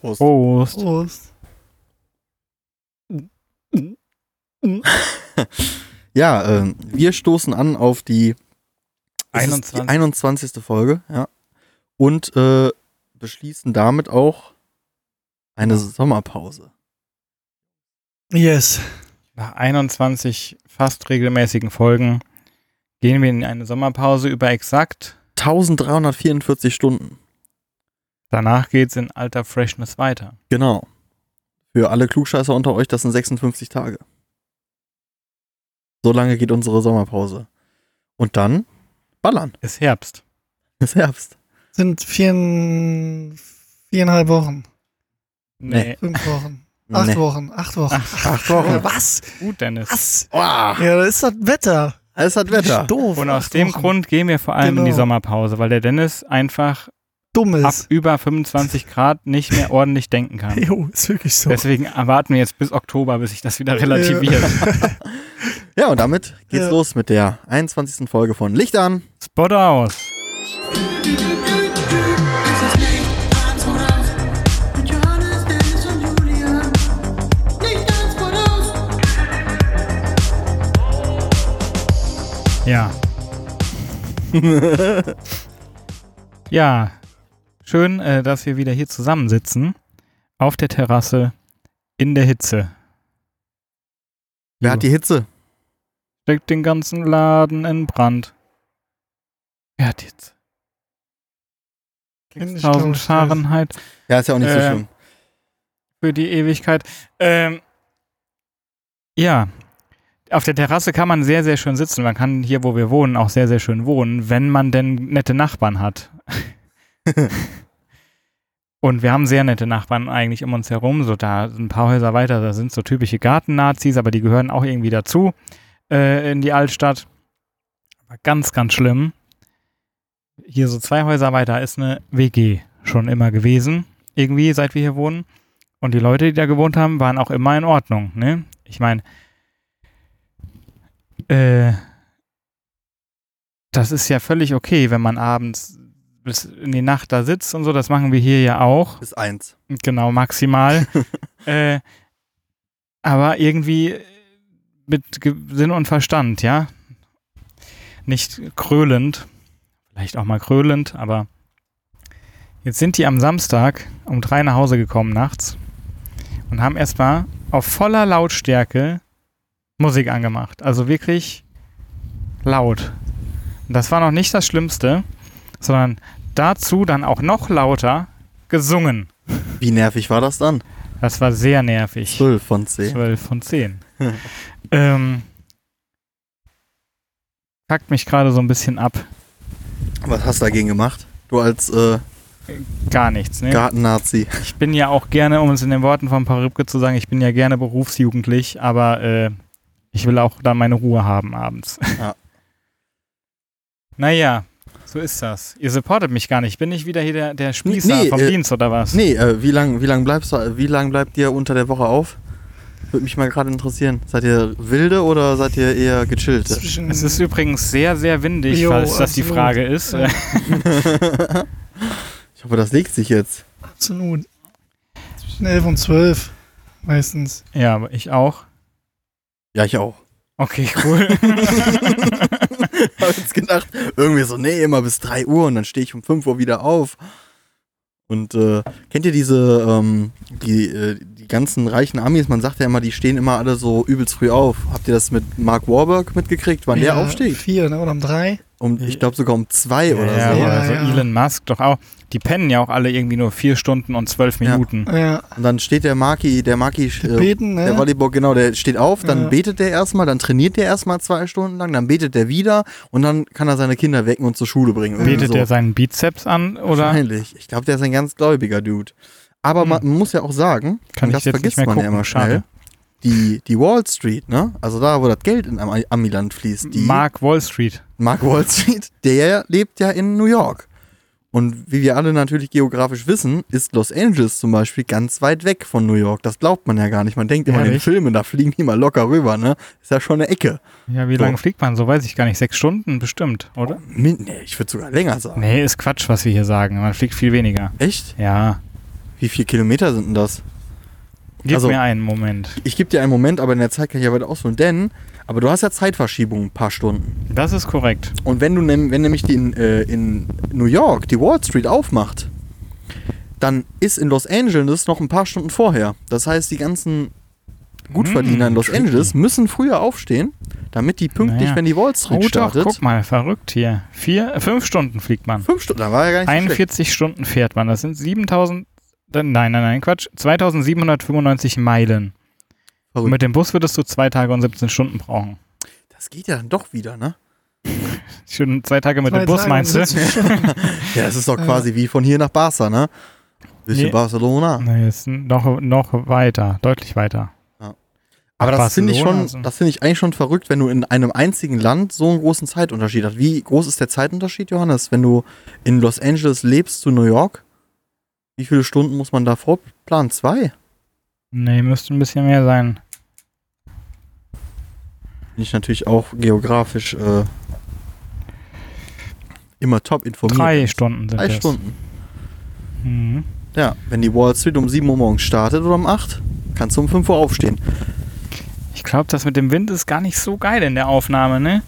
Prost. Prost. Prost. Ja, ähm, wir stoßen an auf die, es ist 21. die 21. Folge, ja. Und äh, beschließen damit auch eine Sommerpause. Yes. Nach 21 fast regelmäßigen Folgen gehen wir in eine Sommerpause über exakt. 1344 Stunden. Danach geht's in alter Freshness weiter. Genau. Für alle Klugscheißer unter euch, das sind 56 Tage. So lange geht unsere Sommerpause. Und dann ballern. Ist Herbst. Ist Herbst. Sind vier, viereinhalb Wochen. Nee. Fünf Wochen. Acht Nee. Wochen. Acht Wochen. Acht Wochen. Ja, was? Gut, Dennis. Was? Oh, Ja, das ist das Wetter. es hat Wetter. Doof. Und aus Acht dem Wochen. Grund gehen wir vor allem in die Genau. Sommerpause, weil der Dennis einfach Dumm ab über 25 Grad nicht mehr ordentlich denken kann. Jo, ist wirklich so. Deswegen erwarten wir jetzt bis Oktober, bis sich das wieder relativiert. Ja, und damit geht's Ja. los mit der 21. Folge von Licht an. Spot aus. Ja. ja, schön, äh, dass wir wieder hier zusammensitzen. Auf der Terrasse in der Hitze. Wer hat die Hitze? Steckt den ganzen Laden in Brand. Wer hat die Hitze? Kenn ich, 1000 glaub ich, Fahrenheit Ja, ist ja auch nicht so Ähm, schlimm. für die Ewigkeit. Ähm, ja, auf der Terrasse kann man sehr, sehr schön sitzen. Man kann hier, wo wir wohnen, auch sehr, sehr schön wohnen, wenn man denn nette Nachbarn hat. Und wir haben sehr nette Nachbarn eigentlich um uns herum. So da ein paar Häuser weiter, da sind so typische Gartennazis, aber die gehören auch irgendwie dazu äh, in die Altstadt. War ganz, ganz schlimm. Hier so zwei Häuser weiter ist eine WG schon immer gewesen, irgendwie, seit wir hier wohnen. Und die Leute, die da gewohnt haben, waren auch immer in Ordnung. Ne? Ich meine, äh, das ist ja völlig okay, wenn man abends bis in die Nacht da sitzt und so. Das machen wir hier ja auch. Bis eins. Genau, maximal. äh, aber irgendwie mit Ge- Sinn und Verstand, ja. Nicht krölend. Vielleicht auch mal krölend, aber jetzt sind die am Samstag um drei nach Hause gekommen nachts und haben erstmal auf voller Lautstärke Musik angemacht. Also wirklich laut. Und das war noch nicht das Schlimmste, sondern dazu dann auch noch lauter gesungen. Wie nervig war das dann? Das war sehr nervig. 12 von 10. 12 von 10. ähm, packt mich gerade so ein bisschen ab. Was hast du dagegen gemacht? Du als äh, Gar nichts, ne? Garten-Nazi. Ich bin ja auch gerne, um es in den Worten von Paribke zu sagen, ich bin ja gerne berufsjugendlich, aber äh, ich will auch da meine Ruhe haben abends. Ja. naja, so ist das. Ihr supportet mich gar nicht. Ich bin nicht wieder hier der, der Spießer nee, vom äh, Dienst oder was? Nee, äh, wie lang, wie lang bleibst du, wie lang bleibt ihr unter der Woche auf? Würde mich mal gerade interessieren. Seid ihr wilde oder seid ihr eher gechillt? Zwischen, Es ist übrigens sehr, sehr windig, Jo, falls das die. Frage ist. Ja. ich hoffe, das legt sich jetzt. absolut. Zwischen 11 und 12 meistens. ja, aber ich auch. Ja, ich auch. Okay, cool. Hab jetzt gedacht, irgendwie so, nee, immer bis 3 Uhr und dann stehe ich um 5 Uhr wieder auf. Und äh, kennt ihr diese, ähm, die, äh, die ganzen reichen Amis, man sagt ja immer, die stehen immer alle so übelst früh auf. Habt ihr das mit Mark Warburg mitgekriegt, wann der Ja, aufsteht? Vier, ne? Oder um drei. Um, ich glaube sogar um 2 oder ja, so. Ja, oder so ja. Elon Musk doch auch. Die pennen ja auch alle irgendwie nur vier Stunden und zwölf Ja. Minuten. Ja. Und dann steht der Maki, der Maki, äh, Beten, ne? der Volleyball, genau, der steht auf, dann Ja. betet der erstmal, dann trainiert der erstmal zwei Stunden lang, dann betet der wieder und dann kann er seine Kinder wecken und zur Schule bringen. Betet so. er seinen Bizeps an oder Wahrscheinlich. Ich glaube, der ist ein ganz gläubiger Dude. Aber Hm. man muss ja auch sagen, kann das jetzt vergisst nicht mehr man ja gucken? immer schnell, Schade. Die, die Wall Street, ne? Also da, wo das Geld in Am Amiland fließt. Die Mark Wall Street. Mark Wall Street, der lebt ja in New York. Und wie wir alle natürlich geografisch wissen, ist Los Angeles zum Beispiel ganz weit weg von New York. Das glaubt man ja gar nicht. Man denkt immer in den Ehrlich? Filmen, da fliegen die mal locker rüber, ne? Ist ja schon eine Ecke. Ja, wie So. lange fliegt man? So weiß ich gar nicht. Sechs Stunden bestimmt, oder? Min nee, ich würde sogar länger sagen. Nee, ist Quatsch, was wir hier sagen. Man fliegt viel weniger. Echt? Ja. Wie viele Kilometer sind denn das? Gib Also- mir einen Moment. Ich gebe dir einen Moment, aber in der Zeit kann ich ja weiter ausholen. Denn, aber du hast ja Zeitverschiebung ein paar Stunden. Das ist korrekt. Und wenn du wenn nämlich die in, äh, in New York die Wall Street aufmacht, dann ist in Los Angeles noch ein paar Stunden vorher. Das heißt, die ganzen Gutverdiener in Los tricky. Angeles müssen früher aufstehen, damit die pünktlich, Naja. wenn die Wall Street Oh doch, startet. guck mal, verrückt hier. Vier, äh, fünf Stunden fliegt man. Fünf Stunden, da war ja gar nicht so schlecht. 41 Stunden fährt man. Das sind 7000. Nein, nein, nein, Quatsch. 2795 Meilen. Verrückt. mit dem Bus würdest du zwei Tage und 17 Stunden brauchen. Das geht ja dann doch wieder, ne? Schön zwei Tage mit Zwei dem Bus, Tage meinst du? und 70 Stunden. Ja, das ist doch Ja. quasi wie von hier nach Barca, ne? Bisschen Nee. Barcelona. Nee, ist noch, noch weiter, deutlich weiter. Aber das finde ich schon, also. das finde ich eigentlich schon verrückt, wenn du in einem einzigen Land so einen großen Zeitunterschied hast. Wie groß ist der Zeitunterschied, Johannes? Wenn du in Los Angeles lebst zu New York, wie viele Stunden muss man da vorplanen? Zwei? Nee, müsste ein bisschen mehr sein. Bin ich natürlich auch geografisch äh, immer top informiert. Drei Stunden sind Drei das. Stunden. Mhm. Ja, wenn die Wall Street um 7 Uhr morgens startet oder um 8, kannst du um 5 Uhr aufstehen. Ich glaube, das mit dem Wind ist gar nicht so geil in der Aufnahme, ne?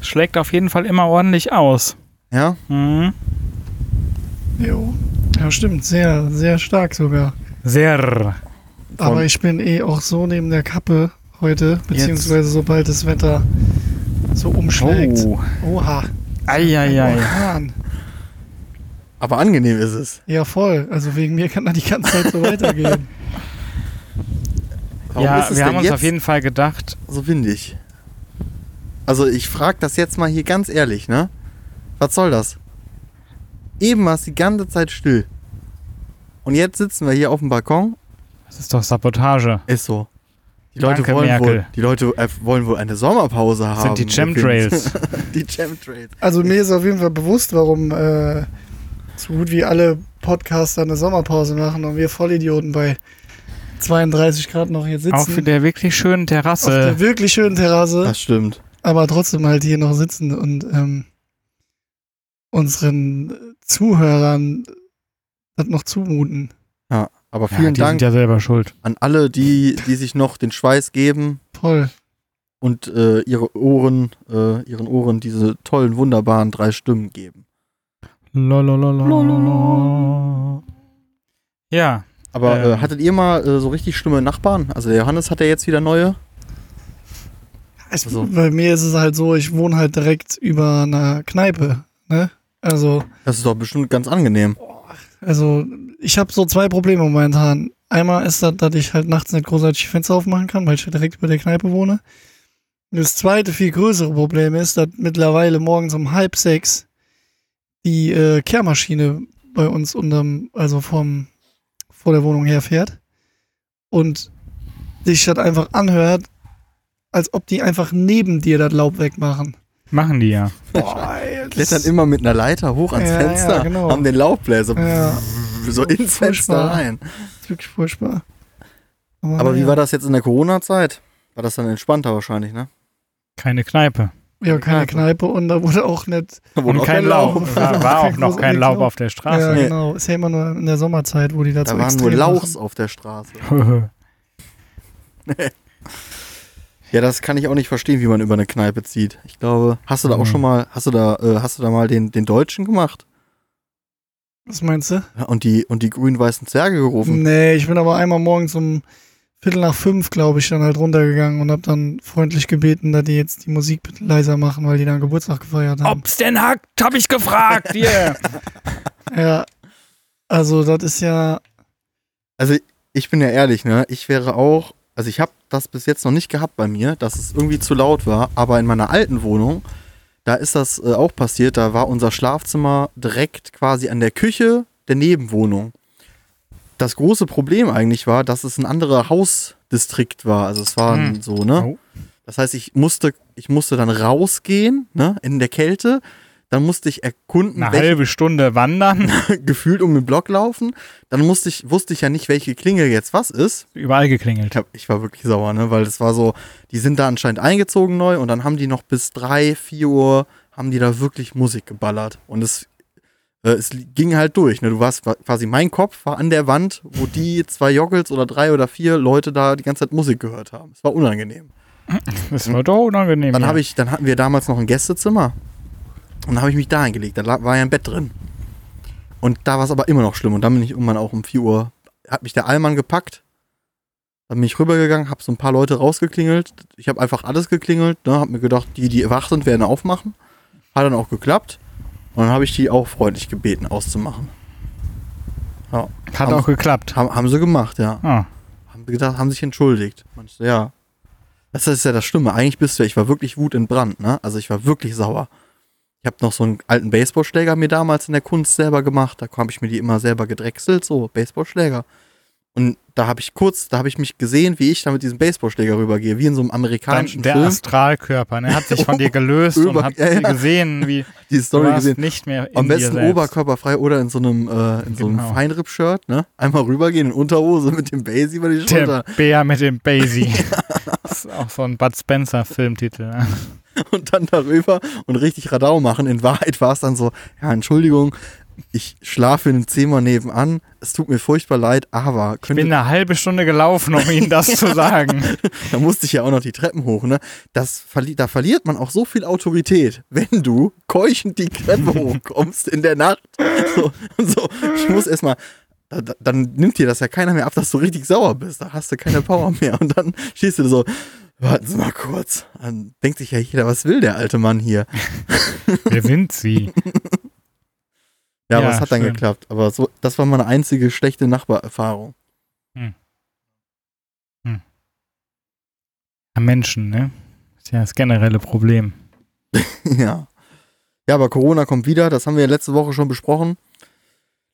Schlägt auf jeden Fall immer ordentlich aus. Ja? Mhm. Jo. Ja, stimmt. Sehr, sehr stark sogar. Sehr. Aber ich bin eh auch so neben der Kappe heute, beziehungsweise sobald das Wetter so umschlägt. Oh. Oha. Eieiei. Orkan. Aber angenehm ist es. Ja, voll. Also wegen mir kann da die ganze Zeit so weitergehen. Warum Ja, ist es wir haben uns jetzt auf jeden Fall gedacht, so windig? Also ich frage das jetzt mal hier ganz ehrlich, ne? Was soll das? Eben war es die ganze Zeit still. Und jetzt sitzen wir hier auf dem Balkon. das ist doch Sabotage. Ist so. Die Leute, Danke, wollen, wohl, die Leute äh, wollen wohl eine Sommerpause haben. sind die Chemtrails. die Chemtrails. Also mir ist auf jeden Fall bewusst, warum äh, so gut wie alle Podcaster eine Sommerpause machen und wir Vollidioten bei 32 Grad noch hier Auf sitzen. der wirklich schönen auf der Terrasse. wirklich schönen Terrasse, Das stimmt. aber trotzdem halt hier noch sitzen und ähm, unseren Zuhörern das noch zumuten. Ja, aber Ja, vielen die Dank sind ja selber schuld. an alle, die, die sich noch den Schweiß geben Voll. und äh, ihre Ohren, äh, ihren Ohren diese tollen, wunderbaren drei Stimmen geben. Lalalala. Ja, Aber Ähm. äh, hattet ihr mal äh, so richtig schlimme Nachbarn? Also der Johannes hat ja jetzt wieder neue. Also- Bei mir ist es halt so, ich wohne halt direkt über einer Kneipe. Ne? Also, Das ist doch bestimmt ganz angenehm. also ich habe so zwei Probleme momentan. Einmal ist das, dass ich halt nachts nicht großartig die Fenster aufmachen kann, weil ich halt direkt über der Kneipe wohne. Und das zweite, viel größere Problem ist, dass mittlerweile morgens um halb sechs die äh, Kehrmaschine bei uns unterm, also vom, vor der Wohnung herfährt. Und sich das einfach anhört, als ob die einfach neben dir das Laub wegmachen. Machen die ja. Boah, Klettern immer mit einer Leiter hoch ans Ja, ja, Fenster, genau. haben den Laubbläser Ja. so ins Fenster Furchtbar. rein. Das ist wirklich furchtbar. Aber wie war das jetzt in der Corona-Zeit? War das dann entspannter wahrscheinlich, ne? Keine Kneipe. Ja, keine Kneipe. Kneipe und da wurde auch nicht. Da wurde Und auch kein Laub. Laub. War, war auch noch kein Laub auf der Straße. ja, Nee. genau. Ist ja immer nur in der Sommerzeit, wo die da, Da so waren nur Lauchs machen. auf der Straße. Ja, das kann ich auch nicht verstehen, wie man über eine Kneipe zieht. Ich glaube, hast du da auch Mhm. schon mal, hast du da, äh, hast du da mal den, den Deutschen gemacht? Was meinst du? Ja, und die, und die grün-weißen Zwerge gerufen? Nee, ich bin aber einmal morgens um Viertel nach fünf, glaube ich, dann halt runtergegangen und hab dann freundlich gebeten, dass die jetzt die Musik bitte leiser machen, weil die dann Geburtstag gefeiert haben. Ob's denn hackt, hab ich gefragt, hier. Ja. Also, das ist ja. Also, ich bin ja ehrlich, ne? Ich wäre auch, also ich habe das bis jetzt noch nicht gehabt bei mir, dass es irgendwie zu laut war, aber in meiner alten Wohnung, da ist das äh, auch passiert, da war unser Schlafzimmer direkt quasi an der Küche der Nebenwohnung. Das große Problem eigentlich war, dass es ein anderer Hausdistrikt war. Also es war Hm. so, ne? Das heißt, ich musste, ich musste dann rausgehen, ne, in der Kälte. Dann musste ich erkunden, Eine welche, halbe Stunde wandern. gefühlt um den Block laufen. Dann musste ich, wusste ich ja nicht, welche Klingel jetzt was ist. Überall geklingelt. Ich, hab, ich war wirklich sauer, ne, weil das war so, die sind da anscheinend eingezogen neu und dann haben die noch bis drei, vier Uhr haben die da wirklich Musik geballert. Und es äh, es ging halt durch. Ne? Du warst wa- quasi, mein Kopf war an der Wand, wo die zwei Joggels oder drei oder vier Leute da die ganze Zeit Musik gehört haben. Es war unangenehm. Das war doch unangenehm. Dann ja. habe ich, dann hatten wir damals noch ein Gästezimmer. Und dann habe ich mich da hingelegt. Da war ja ein Bett drin. Und da war es aber immer noch schlimm. Und dann bin ich irgendwann auch um 4 Uhr, hat mich der Allmann gepackt. Dann bin ich rübergegangen, habe so ein paar Leute rausgeklingelt. Ich habe einfach alles geklingelt. Ne, habe mir gedacht, die, die wach sind, werden aufmachen. Hat dann auch geklappt. Und dann habe ich die auch freundlich gebeten, auszumachen. Ja, Hat auch geklappt. haben, haben sie gemacht, ja. Ah. Haben sie gedacht, haben sich entschuldigt. So, ja. Das ist ja das Schlimme. Eigentlich bist du, ich war wirklich Wut in Brand, ne? Also ich war wirklich sauer. Ich habe noch so einen alten Baseballschläger mir damals in der Kunst selber gemacht. Da habe ich mir die immer selber gedrechselt, so Baseballschläger. Und da habe ich kurz, da habe ich mich gesehen, wie ich da mit diesem Baseballschläger rübergehe, wie in so einem amerikanischen der Film. Astralkörper, ne, hat sich von dir gelöst Über- und hat ja, ja. gesehen, wie Die Story gesehen. nicht mehr in Am besten oberkörperfrei oder in so einem, äh, in so einem Genau. Feinripp-Shirt, ne? Einmal rübergehen in Unterhose mit dem Basie über die Schulter. Der Bär mit dem Basie. Das ist auch so ein Bud Spencer Filmtitel. Ne? und dann darüber und richtig Radau machen. In Wahrheit war es dann so, ja, Entschuldigung, ich schlafe in einem Zimmer nebenan. Es tut mir furchtbar leid, aber Ich bin eine halbe Stunde gelaufen, um Ihnen das zu sagen. da musste ich ja auch noch die Treppen hoch, ne? Das da verliert man auch so viel Autorität, wenn du keuchend die Treppe hochkommst in der Nacht. So, so. Ich muss erstmal. Da, da- dann nimmt dir das ja keiner mehr ab, dass du richtig sauer bist. Da hast du keine Power mehr. Und dann stehst du so, warten Sie mal kurz. Dann denkt sich ja jeder, was will der alte Mann hier? Wer sind Sie? Ja, aber Ja, es hat dann schön. geklappt. Aber so, das war meine einzige schlechte Nachbarerfahrung. Ja, Menschen, ne? Ist ja das generelle Problem. ja. Ja, aber Corona kommt wieder. Das haben wir ja letzte Woche schon besprochen.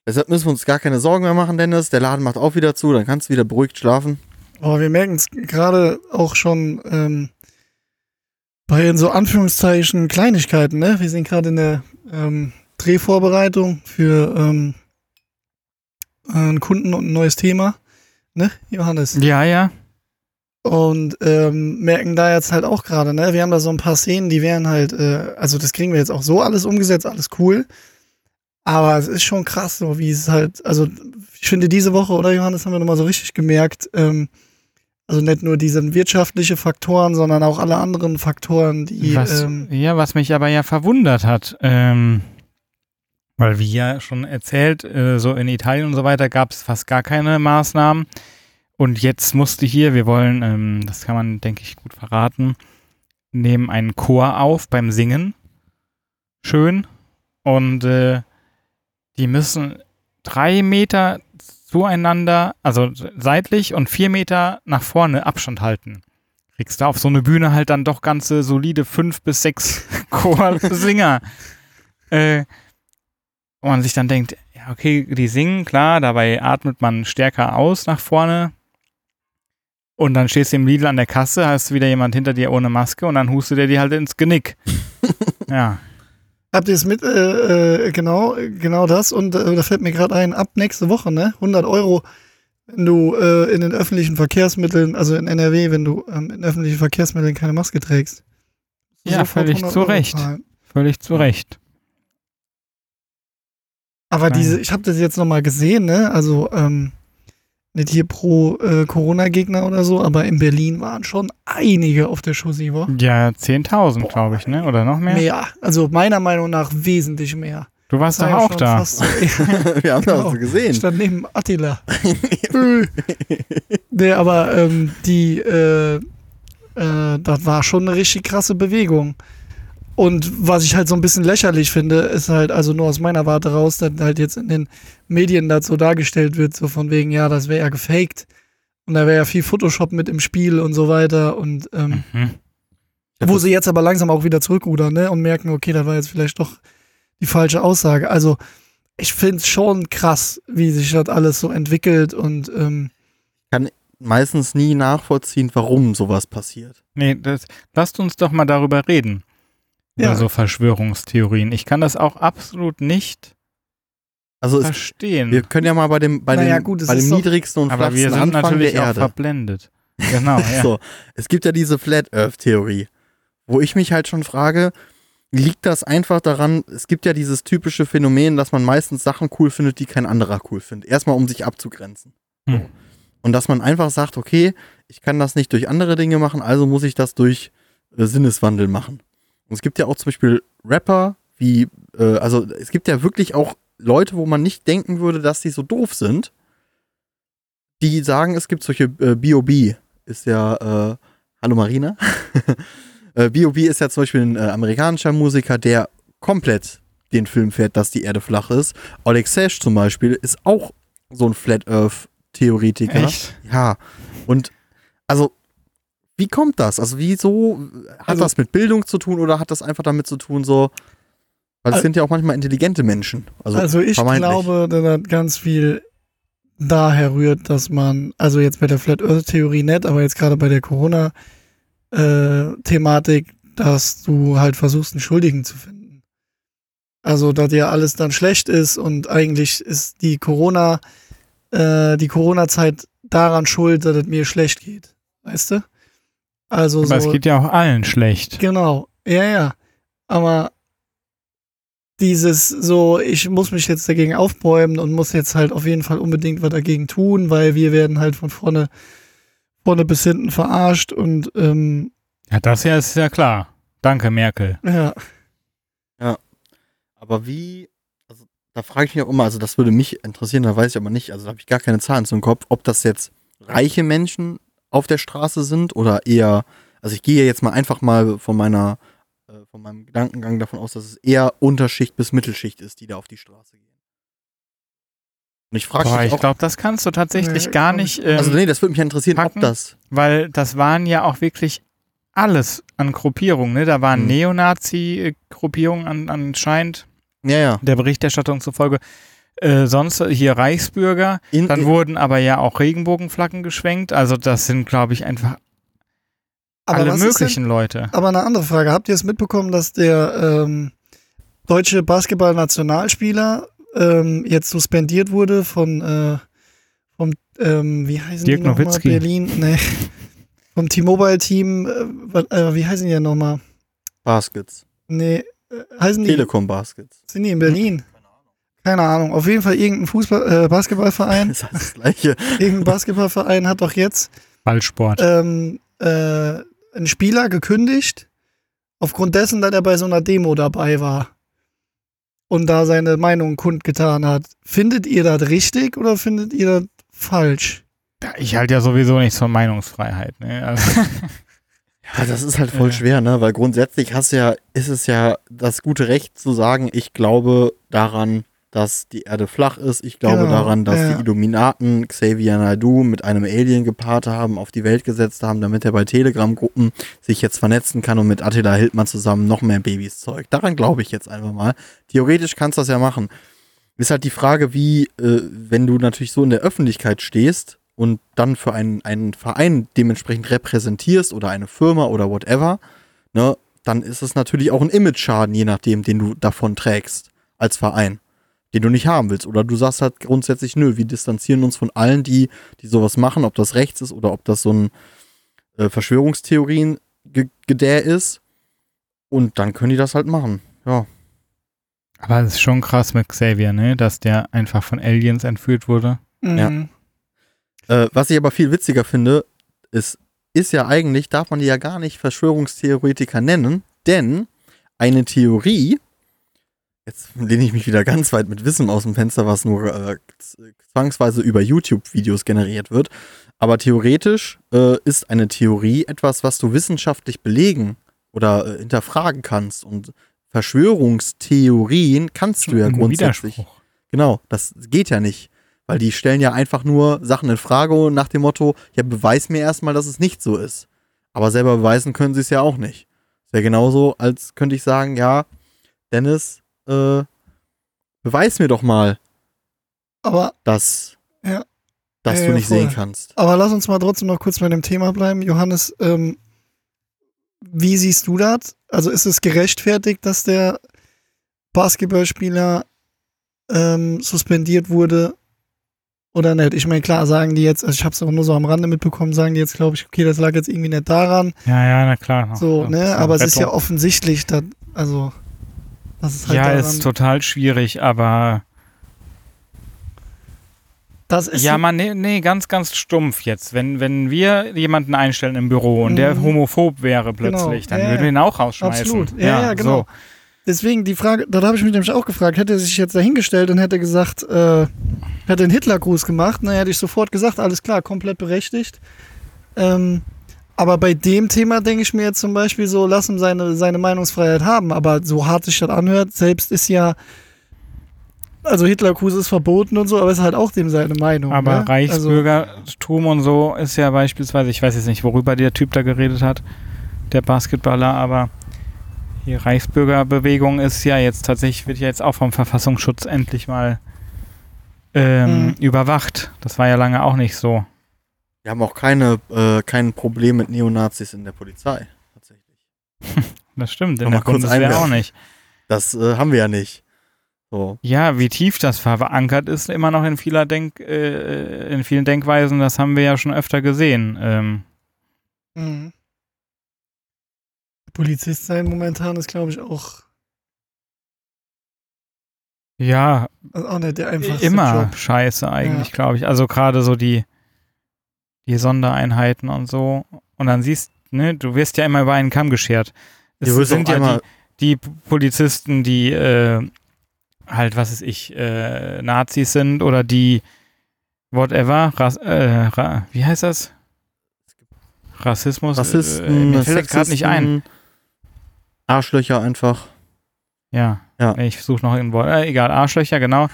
Deshalb müssen wir uns gar keine Sorgen mehr machen, Dennis. Der Laden macht auch wieder zu. Dann kannst du wieder beruhigt schlafen. Aber wir merken es gerade auch schon ähm, bei in so Anführungszeichen Kleinigkeiten, ne? Wir sind gerade in der ähm, Drehvorbereitung für ähm, einen Kunden und ein neues Thema, ne, Johannes? Ja, ja. Und ähm, merken da jetzt halt auch gerade, ne? Wir haben da so ein paar Szenen, die wären halt, äh, also das kriegen wir jetzt auch so alles umgesetzt, alles cool. Aber es ist schon krass, so wie es halt, also ich finde diese Woche, oder Johannes, haben wir nochmal so richtig gemerkt, ähm, also nicht nur diese wirtschaftliche Faktoren, sondern auch alle anderen Faktoren, die Was, ähm, ja, was mich aber ja verwundert hat, ähm, weil wie ja schon erzählt, äh, so in Italien und so weiter gab es fast gar keine Maßnahmen. Und jetzt musste hier, wir wollen, ähm, das kann man, denke ich, gut verraten, nehmen einen Chor auf beim Singen. Schön. Und äh, die müssen drei Meter zueinander, also seitlich und vier Meter nach vorne Abstand halten kriegst du auf so eine Bühne halt dann doch ganze solide fünf bis sechs Chorsinger. äh, wo man sich dann denkt, ja, okay, die singen, klar, dabei atmet man stärker aus nach vorne. Und dann stehst du im Lidl an der Kasse, hast wieder jemand hinter dir ohne Maske und dann hustet er dir halt ins Genick. ja. Habt ihr es mit, äh, äh, genau, genau das und äh, da fällt mir gerade ein, ab nächste Woche, ne? 100 Euro, wenn du äh, in den öffentlichen Verkehrsmitteln, also in NRW, wenn du ähm, in öffentlichen Verkehrsmitteln keine Maske trägst. Ja, völlig 100 zu Euro Recht. zahlen. Völlig zu Recht. Aber Nein. diese, ich habe das jetzt nochmal gesehen, ne? Also, ähm, nicht hier pro äh, Corona-Gegner oder so, aber in Berlin waren schon einige auf der Chaussee, wa? Ja, 10.000, glaube ich, ne? Oder noch mehr? Mehr. Also meiner Meinung nach wesentlich mehr. Du warst doch auch da. so- Wir haben Genau. das so gesehen. stand neben Attila. Nee, aber ähm, die, äh, äh, das war schon eine richtig krasse Bewegung. Und was ich halt so ein bisschen lächerlich finde, ist halt, also nur aus meiner Warte raus, dass halt jetzt in den Medien das so dargestellt wird, so von wegen, ja, das wäre ja gefaked. Und da wäre ja viel Photoshop mit im Spiel und so weiter. Und ähm, Mhm. wo sie jetzt aber langsam auch wieder zurückrudern, ne? Und merken, okay, da war jetzt vielleicht doch die falsche Aussage. Also, ich finde es schon krass, wie sich das alles so entwickelt und ähm, Meistens nie nachvollziehen, warum sowas passiert. Nee, das, lasst uns doch mal darüber reden. Ja. so Verschwörungstheorien. Ich kann das auch absolut nicht Also es, verstehen. wir können ja mal bei dem, bei Naja, dem, gut, es bei dem niedrigsten und aber wir flachsten sind Anfang natürlich der auch Erde. verblendet. Genau, ja. So, es gibt ja diese Flat Earth Theorie, wo ich mich halt schon frage, liegt das einfach daran, es gibt ja dieses typische Phänomen, dass man meistens Sachen cool findet, die kein anderer cool findet. Erstmal, um sich abzugrenzen. Hm. Und dass man einfach sagt, okay, ich kann das nicht durch andere Dinge machen, also muss ich das durch äh, Sinneswandel machen. Und es gibt ja auch zum Beispiel Rapper, wie, äh, also es gibt ja wirklich auch Leute, wo man nicht denken würde, dass die so doof sind, die sagen, es gibt solche äh, B.O.B. ist ja, äh, hallo Marina. äh, B.O.B. ist ja zum Beispiel ein äh, amerikanischer Musiker, der komplett den Film fährt, dass die Erde flach ist. Oleg Sesh zum Beispiel ist auch so ein Flat Earth Theoretiker. Echt? Ja. Und also, wie kommt das? Also, wieso hat Also- das mit Bildung zu tun oder hat das einfach damit zu tun, so. Weil es Al- sind ja auch manchmal intelligente Menschen. Also, Also ich glaube, dass das ganz viel daher rührt, dass man, also jetzt bei der Flat Earth Theorie nicht, aber jetzt gerade bei der Corona äh, Thematik, dass du halt versuchst, einen Schuldigen zu finden. Also, dass ja alles dann schlecht ist und eigentlich ist die Corona, äh, die Corona-Zeit daran schuld, dass es mir schlecht geht. Weißt du? Also Aber so. es geht ja auch allen schlecht. Genau, ja, ja. Aber dieses so, ich muss mich jetzt dagegen aufbäumen und muss jetzt halt auf jeden Fall unbedingt was dagegen tun, weil wir werden halt von vorne, vorne bis hinten verarscht und ähm, Ja, das ja ist ja klar. Danke, Merkel. ja, Aber wie, also da frage ich mich auch immer, also das würde mich interessieren, da weiß ich aber nicht, also da habe ich gar keine Zahlen zum Kopf, ob das jetzt reiche Menschen auf der Straße sind oder eher, also ich gehe jetzt mal einfach mal von meiner, äh, von meinem Gedankengang davon aus, dass es eher Unterschicht bis Mittelschicht ist, die da auf die Straße gehen. Und ich frage mich ich glaube, das kannst du tatsächlich Nee, gar nicht, ich- ähm, also nee, das würde mich interessieren, packen? ob das, weil das waren ja auch wirklich alles an Gruppierungen. Ne? Da waren Hm. Neonazi-Gruppierungen an, anscheinend, ja, ja. der Berichterstattung zufolge. Äh, sonst hier Reichsbürger. In, Dann in, wurden aber ja auch Regenbogenflaggen geschwenkt. Also das sind, glaube ich, einfach aber alle ist denn, möglichen Leute. aber eine andere Frage, habt ihr es mitbekommen, dass der ähm, deutsche Basketball-Nationalspieler ähm, jetzt suspendiert wurde von äh, vom ähm, wie heißen Dirk die nochmal? Berlin, nee. Vom T-Mobile-Team, äh, äh, wie heißen die denn nochmal? Baskets. Nee, äh, heißen die, Telekom Baskets. sind die in Berlin? Keine Ahnung. Auf jeden Fall irgendein Fußball, äh, Basketballverein. Das heißt das gleiche. irgendein Basketballverein hat doch jetzt Ballsport. ähm, äh, einen Spieler gekündigt, aufgrund dessen, dass er bei so einer Demo dabei war und da seine Meinung kundgetan hat. Findet ihr das richtig oder findet ihr das falsch? Ja, ich halte ja sowieso nichts von Meinungsfreiheit. Ne? Also, Ja, das ist halt voll schwer, ne? Weil grundsätzlich hast du ja, ist es ja das gute Recht zu sagen, ich glaube daran, dass die Erde flach ist. Ich glaube Genau, daran, dass ja. die Illuminaten Xavier Naidoo mit einem Alien gepaart haben, auf die Welt gesetzt haben, damit er bei Telegram-Gruppen sich jetzt vernetzen kann und mit Attila Hildmann zusammen noch mehr Babys zeugt. Daran glaube ich jetzt einfach mal. Theoretisch kannst du das ja machen. Ist halt die Frage, wie, äh, wenn du natürlich so in der Öffentlichkeit stehst und dann für einen, einen Verein dementsprechend repräsentierst oder eine Firma oder whatever, ne, dann ist es natürlich auch ein Image-Schaden, je nachdem, den du davon trägst als Verein, den du nicht haben willst. Oder du sagst halt grundsätzlich, nö, wir distanzieren uns von allen, die, die sowas machen, ob das rechts ist oder ob das so ein äh, Verschwörungstheorien-Gedär ist. Und dann können die das halt machen. Ja. aber es ist schon krass mit Xavier, ne? dass der einfach von Aliens entführt wurde. Ja. Mhm. Äh, was ich aber viel witziger finde, ist, ist ja eigentlich, darf man die ja gar nicht Verschwörungstheoretiker nennen, denn eine Theorie, jetzt lehne ich mich wieder ganz weit mit Wissen aus dem Fenster, was nur äh, zwangsweise über YouTube-Videos generiert wird, aber theoretisch äh, ist eine Theorie etwas, was du wissenschaftlich belegen oder äh, hinterfragen kannst und Verschwörungstheorien kannst du ja grundsätzlich. Widerspruch. Genau, das geht ja nicht. Weil die stellen ja einfach nur Sachen in Frage nach dem Motto, ja, beweis mir erstmal, dass es nicht so ist. Aber selber beweisen können sie es ja auch nicht. Ist ja genauso, als könnte ich sagen, ja, Dennis, äh, beweis mir doch mal, Aber, dass, Ja. dass Ja, du nicht voll. sehen kannst. aber lass uns mal trotzdem noch kurz bei dem Thema bleiben. Johannes, ähm, wie siehst du das? Also ist es gerechtfertigt, dass der Basketballspieler ähm, suspendiert wurde oder nicht? Ich meine, klar, sagen die jetzt, also ich habe es auch nur so am Rande mitbekommen, sagen die jetzt, glaube ich, okay, das lag jetzt irgendwie nicht daran. Ja, ja, na klar. So, Ja, ne? Aber es ist ja offensichtlich, dass, also halt Ja, daran, ist total schwierig, aber das ist ja, man, nee, nee, ganz, ganz stumpf jetzt. Wenn, wenn wir jemanden einstellen im Büro und der Mhm. homophob wäre plötzlich, dann Ja, würden wir ja. ihn auch rausschmeißen. Absolut. Ja, ja, genau. So. Deswegen die Frage, da habe ich mich nämlich auch gefragt, hätte er sich jetzt dahingestellt und hätte gesagt, äh, hätte einen Hitlergruß gemacht, na hätte ich sofort gesagt, alles klar, komplett berechtigt. Ähm, aber bei dem Thema denke ich mir jetzt zum Beispiel so, lass ihm seine, seine Meinungsfreiheit haben. Aber so hart sich das anhört, selbst ist ja, also Hitlergruß ist verboten und so, aber ist halt auch dem seine Meinung. Aber ne? Also, Reichsbürgertum und so ist ja beispielsweise, ich weiß jetzt nicht, worüber der Typ da geredet hat, der Basketballer, aber die Reichsbürgerbewegung ist ja jetzt tatsächlich, wird ja jetzt auch vom Verfassungsschutz endlich mal ähm, Mhm. überwacht. Das war ja lange auch nicht so. Wir haben auch keine, äh, kein Problem mit Neonazis in der Polizei. Tatsächlich. Das stimmt, in der Bundeswehr auch nicht. Das äh, haben wir ja nicht. So. Ja, wie tief das verankert ist, immer noch in vieler Denk, äh, in vielen Denkweisen, das haben wir ja schon öfter gesehen. Ähm, Mhm. Polizist sein momentan ist, glaube ich, auch, ja, also auch nicht der einfachste immer Job. scheiße eigentlich, Ja. glaube ich. Also gerade so die, die Sondereinheiten und so. Und dann siehst, ne, du wirst ja immer über einen Kamm geschert. Es du sind ja einmal- die, die Polizisten, die äh, halt, was weiß ich, äh, Nazis sind oder die whatever, Ras äh, ra wie heißt das? Rassismus? Rassisten, äh, mir fällt gerade nicht ein. Arschlöcher einfach. Ja, Ja. ich suche noch ein Wort. Äh, egal, Arschlöcher, genau.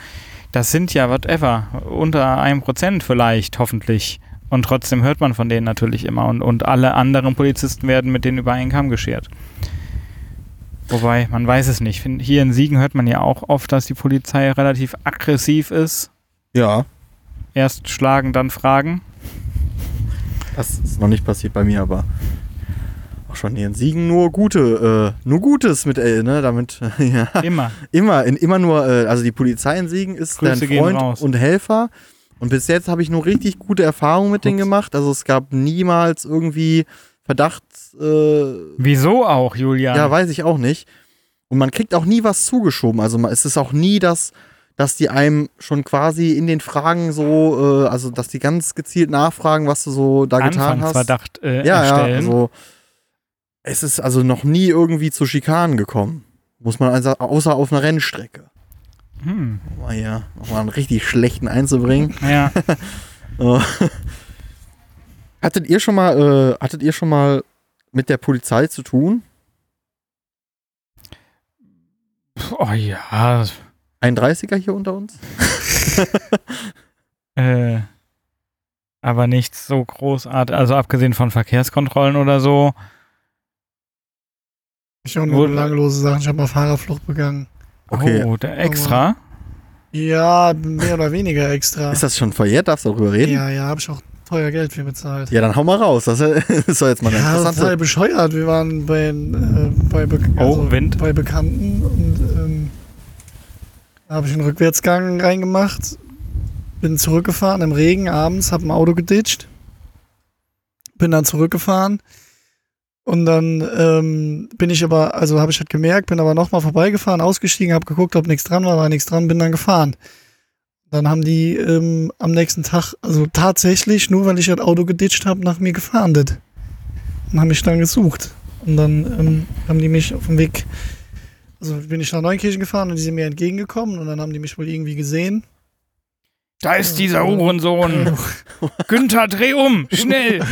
Das sind ja whatever, unter einem Prozent vielleicht, hoffentlich. Und trotzdem hört man von denen natürlich immer. Und, und alle anderen Polizisten werden mit denen über einen Kamm geschert. Wobei, man weiß es nicht. Hier in Siegen hört man ja auch oft, dass die Polizei relativ aggressiv ist. Ja, Erst schlagen, dann fragen. das ist noch nicht passiert bei mir, aber auch schon hier in Siegen nur gute, äh, nur Gutes mit, äh, ne, damit, ja, Immer. immer, in, immer nur, äh, also die Polizei in Siegen ist Grüße dein Freund und Helfer. Und bis jetzt habe ich nur richtig gute Erfahrungen mit denen gemacht. Also es gab niemals irgendwie Verdacht, äh, Wieso auch, Julian? Ja, weiß ich auch nicht. Und man kriegt auch nie was zugeschoben. Also es ist auch nie, dass, dass die einem schon quasi in den Fragen so, äh, also dass die ganz gezielt nachfragen, was du so da getan hast. Anfangsverdacht äh, Ja, ja, erstellen. also es ist also noch nie irgendwie zu Schikanen gekommen. Muss man also, außer auf einer Rennstrecke. Hm. Um mal hier nochmal einen richtig schlechten einzubringen. Ja. Äh, hattet ihr schon mal, äh, hattet ihr schon mal mit der Polizei zu tun? Oh ja, Ein 30er hier unter uns? Äh, aber nichts so großartig, also abgesehen von Verkehrskontrollen oder so. Ich auch nur belanglose Sachen. Ich habe mal Fahrerflucht begangen. Okay. Oh, der extra. Ja, mehr oder weniger extra. Ist das schon verjährt? Darfst du darüber reden? ja, ja, habe ich auch teuer Geld für bezahlt. Ja, dann hau mal raus. Das ist doch jetzt mal eine Ja, total interessante. bescheuert. Wir waren bei, äh, bei, Be Oh, Wind. bei Bekannten und ähm, da habe ich einen Rückwärtsgang reingemacht, bin zurückgefahren im Regen abends, habe ein Auto geditscht, bin dann zurückgefahren und dann ähm, bin ich aber, also habe ich halt gemerkt, bin aber nochmal vorbeigefahren, ausgestiegen, habe geguckt, ob nichts dran war, war nichts dran, bin dann gefahren. Dann haben die ähm, am nächsten Tag, also tatsächlich, nur weil ich das Auto geditscht habe, nach mir gefahndet. Und haben mich dann gesucht. Und dann ähm, haben die mich auf dem Weg, also bin ich nach Neunkirchen gefahren und die sind mir entgegengekommen und dann haben die mich wohl irgendwie gesehen. Da ist dieser Uhrensohn. Günther, dreh um, schnell.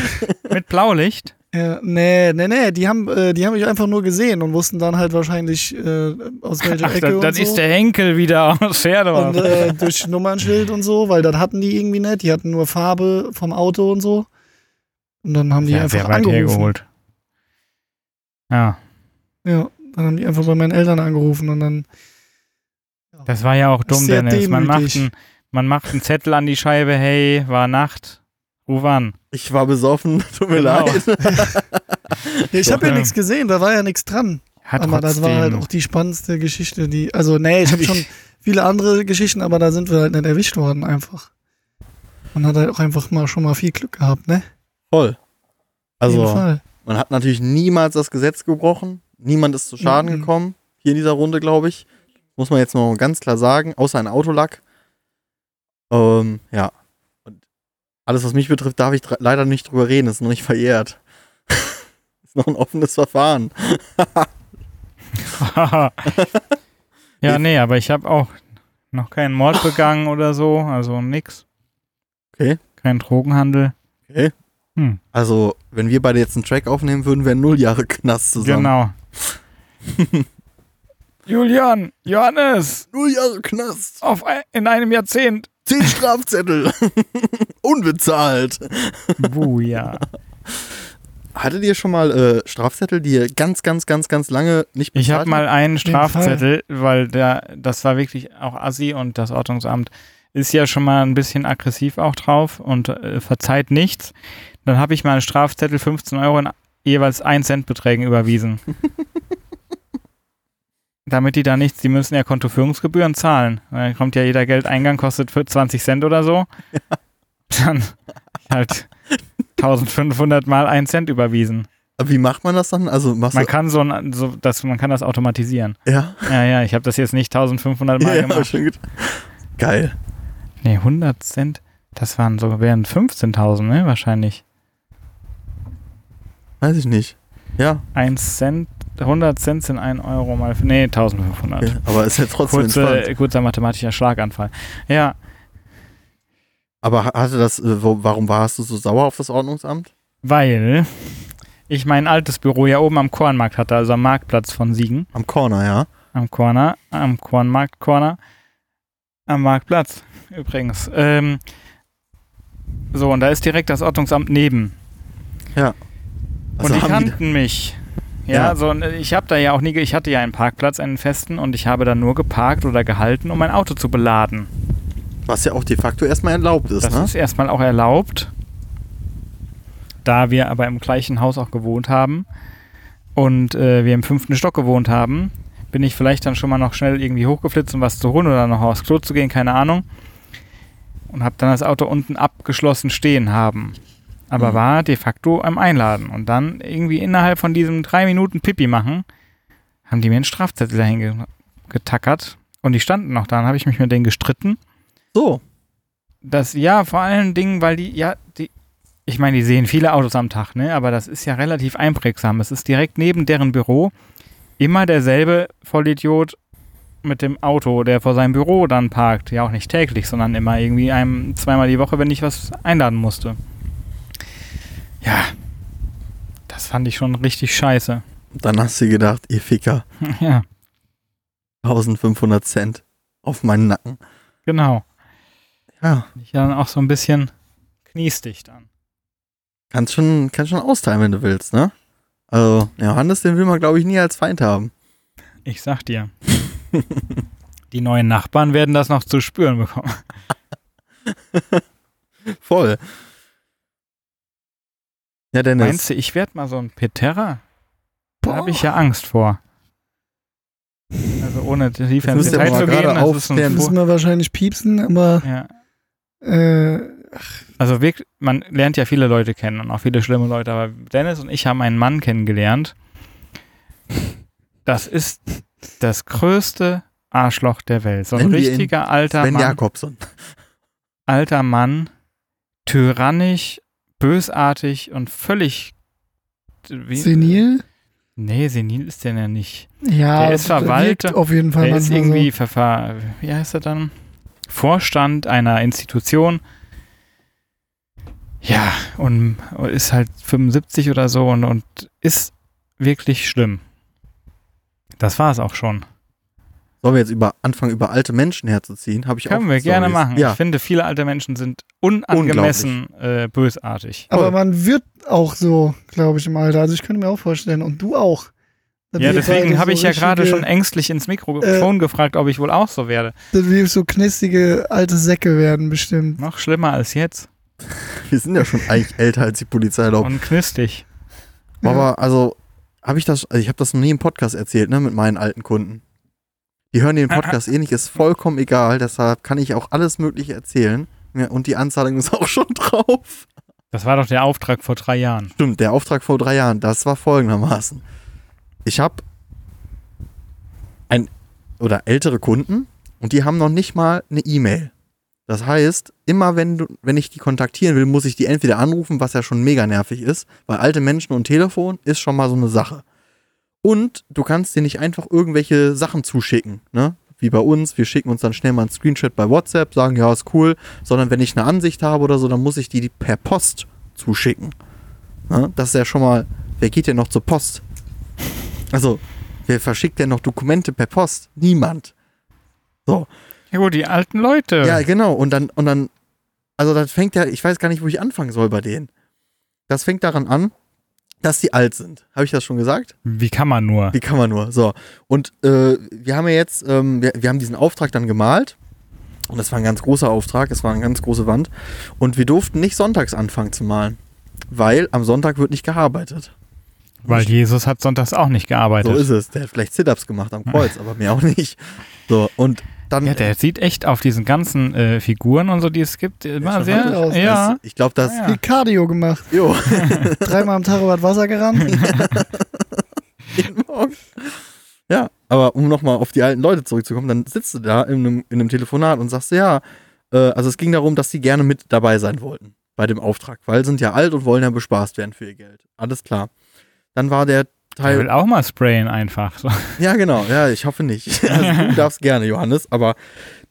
Mit Blaulicht. Ja, nee, nee, nee, die haben, äh, die haben mich einfach nur gesehen und wussten dann halt wahrscheinlich, äh, aus welcher Ach, Ecke das, und das so. ist der Henkel wieder aus Pferdedorf. und äh, durch Nummernschild und so, weil das hatten die irgendwie nicht. Die hatten nur Farbe vom Auto und so. Und dann haben die ja, einfach sehr weit angerufen. hergeholt. Ja, Ja, dann haben die einfach bei meinen Eltern angerufen und dann. das war ja auch dumm, Dennis. Man macht, einen, man macht einen Zettel an die Scheibe, hey, war Nacht, ruf an. Ich war besoffen, tut mir Genau. leid. Ja, ich habe ja ja. nichts gesehen, da war ja nichts dran. Hat aber das war halt auch die spannendste Geschichte, die. Also, nee, ich habe schon viele andere Geschichten, aber da sind wir halt nicht erwischt worden einfach. Man hat halt auch einfach mal schon mal viel Glück gehabt, ne? Voll. Auf jeden Also, Fall. man hat natürlich niemals das Gesetz gebrochen. Niemand ist zu Schaden Mhm. gekommen. hier in dieser Runde, glaube ich. Muss man jetzt noch ganz klar sagen, außer ein Autolack. Ähm, ja. Alles, was mich betrifft, darf ich leider nicht drüber reden, ist noch nicht verjährt. ist noch ein offenes Verfahren. ja, nee, aber ich habe auch noch keinen Mord begangen oder so, also nix. Okay. Kein Drogenhandel. Okay. Hm, Also, wenn wir beide jetzt einen Track aufnehmen, würden wir null Jahre Knast zusammen. genau. Julian, Johannes, Null Jahre Knast. auf ein, in einem Jahrzehnt. Zehn Strafzettel. Unbezahlt. Buja. Hattet ihr schon mal äh, Strafzettel, die ihr ganz, ganz, ganz, ganz lange nicht bezahlt Ich habe mal einen. Strafzettel, weil der, das war wirklich auch assi und das Ordnungsamt ist ja schon mal ein bisschen aggressiv auch drauf und äh, verzeiht nichts. Dann habe ich mal einen Strafzettel 15 Euro in jeweils 1 Cent Beträgen überwiesen. Damit die da nichts, die müssen ja Kontoführungsgebühren zahlen. Dann kommt ja jeder Geldeingang, kostet für 20 Cent oder so. Dann halt 1500 mal 1 Cent überwiesen. Aber Wie macht man das dann? Also Man kann so, ein, so das, man kann das automatisieren. ja, Ja, ja, ich habe das jetzt nicht 1500 Mal ja, ja, gemacht. schon gut. Geil. Nee, 100 Cent, das waren so, wären 15.000, ne, wahrscheinlich. Weiß ich nicht. Ja, 1 Cent, 100 Cent sind 1 Euro mal, nee, 1500. okay. aber ist ja trotzdem Kurze, kurzer mathematischer Schlaganfall. Ja, Aber ha- hatte das, äh, warum warst du so sauer auf das Ordnungsamt? weil ich mein altes Büro ja oben am Kornmarkt hatte, also am Marktplatz von Siegen. Am Corner, ja. Am Corner, am Kornmarkt Corner, am Marktplatz übrigens. Ähm, so, und da ist direkt das Ordnungsamt neben. Also und die haben die, kannten mich. Ja, Ja. so und ich habe da ja auch nie, ich hatte ja einen Parkplatz, einen festen und ich habe da nur geparkt oder gehalten, um mein Auto zu beladen. was ja auch de facto erstmal erlaubt ist, Das ne? ist erstmal auch erlaubt, da wir aber im gleichen Haus auch gewohnt haben und äh, wir im fünften Stock gewohnt haben, bin ich vielleicht dann schon mal noch schnell irgendwie hochgeflitzt, um was zu holen oder noch aufs Klo zu gehen, keine Ahnung. Und habe dann das Auto unten abgeschlossen stehen haben. Aber Mhm. war de facto am Einladen. Und dann irgendwie innerhalb von diesem drei Minuten Pipi machen, haben die mir einen Strafzettel dahin ge getackert. Und die standen noch da. Dann habe ich mich mit denen gestritten. So. Das, ja, vor allen Dingen, weil die, ja, die, ich meine, die sehen viele Autos am Tag, ne, aber das ist ja relativ einprägsam. Es ist direkt neben deren Büro immer derselbe Vollidiot mit dem Auto, der vor seinem Büro dann parkt. Ja, auch nicht täglich, sondern immer irgendwie einem zweimal die Woche, wenn ich was einladen musste. Ja, das fand ich schon richtig scheiße. Dann hast du gedacht, ihr Ficker, ja, 1500 Cent auf meinen Nacken. genau. Ja, Ich dann auch so ein bisschen kniestig dann. kannst schon, kannst schon austeilen, wenn du willst, ne? Also, Johannes, den will man, glaube ich, nie als Feind haben. Ich sag dir. Die neuen Nachbarn werden das noch zu spüren bekommen. Voll. Ja, Dennis. Meinst du, ich werde mal so ein Peterra? Da habe ich ja Angst vor. Also ohne tiefer ins Detail zu gehen, das ist aufklären. ein Müssen wir wahrscheinlich piepsen, aber ja. äh, Also wirklich, man lernt ja viele Leute kennen und auch viele schlimme Leute, aber Dennis und ich haben einen Mann kennengelernt. Das ist das größte Arschloch der Welt. So ein ihn richtiger alter Sven Mann. Jakobson. alter Mann, tyrannisch, bösartig und völlig. Wie, senil? Nee, senil ist der ja nicht. Ja, Der ist Verwalter. Auf jeden Fall Der ist irgendwie, ver, ver, wie heißt er dann? Vorstand einer Institution. Ja, und ist halt 75 oder so und, und ist wirklich schlimm. Das war es auch schon. Sollen wir jetzt über, anfangen, über alte Menschen herzuziehen? Habe ich Können auch wir gerne Storys. machen. Ja, Ich finde, viele alte Menschen sind unangemessen äh, bösartig. Aber voll. man wird auch so, glaube ich, im Alter. Also ich könnte mir auch vorstellen. Und du auch. Ja, deswegen habe so ich ja gerade schon ängstlich ins Mikrofon gefragt, ob ich wohl auch so werde. Dass wir so knistige alte Säcke werden, bestimmt. Noch schlimmer als jetzt. wir sind ja schon eigentlich älter als die Polizei erlaubt. Und knistig. Ja. Aber also, habe ich das, also ich habe das noch nie im Podcast erzählt, ne, mit meinen alten Kunden. Die hören den Podcast eh nicht, ist vollkommen egal, deshalb kann ich auch alles Mögliche erzählen. Ja, und die Anzahlung ist auch schon drauf. Das war doch der Auftrag vor drei Jahren. Stimmt, der Auftrag vor drei Jahren, das war folgendermaßen. Ich habe ein oder ältere Kunden und die haben noch nicht mal eine E-Mail. Das heißt, immer wenn du, wenn ich die kontaktieren will, muss ich die entweder anrufen, was ja schon mega nervig ist, weil alte Menschen und Telefon ist schon mal so eine Sache. Und du kannst dir nicht einfach irgendwelche Sachen zuschicken, ne? Wie bei uns, wir schicken uns dann schnell mal einen Screenshot bei WhatsApp, sagen, ja, ist cool, sondern wenn ich eine Ansicht habe oder so, dann muss ich die per Post zuschicken. Ne? Das ist ja schon mal, wer geht denn noch zur Post? Also, wer verschickt denn noch Dokumente per Post? Niemand. So. Ja gut, die alten Leute. Ja, genau. Und dann, und dann, also das fängt ja, ich weiß gar nicht, wo ich anfangen soll bei denen. Das fängt daran an, dass die alt sind. Habe ich das schon gesagt? Wie kann man nur? Wie kann man nur? So. Und äh, wir haben ja jetzt, ähm, wir, wir haben diesen Auftrag dann gemalt. Und das war ein ganz großer Auftrag, es war eine ganz große Wand. Und wir durften nicht sonntags anfangen zu malen. Weil am Sonntag wird nicht gearbeitet. Weil Jesus hat sonntags auch nicht gearbeitet. So ist es. Der hat vielleicht Sit-Ups gemacht am Kreuz, aber mehr auch nicht. So, und dann. ja, der sieht echt auf diesen ganzen äh, Figuren und so, die es gibt, immer sehr. Aus. Ja. das, ich glaube, das. Ja. Viel Cardio gemacht. Jo. Dreimal am Tag über Wasser gerannt. jeden Morgen. Ja, aber um nochmal auf die alten Leute zurückzukommen, dann sitzt du da in einem, in einem Telefonat und sagst, ja, äh, also es ging darum, dass sie gerne mit dabei sein wollten bei dem Auftrag, weil sind ja alt und wollen ja bespaßt werden für ihr Geld. Alles klar. Dann war der Teil. will auch mal sprayen einfach. So. Ja, genau. Ja, ich hoffe nicht. Also, du darfst gerne, Johannes. Aber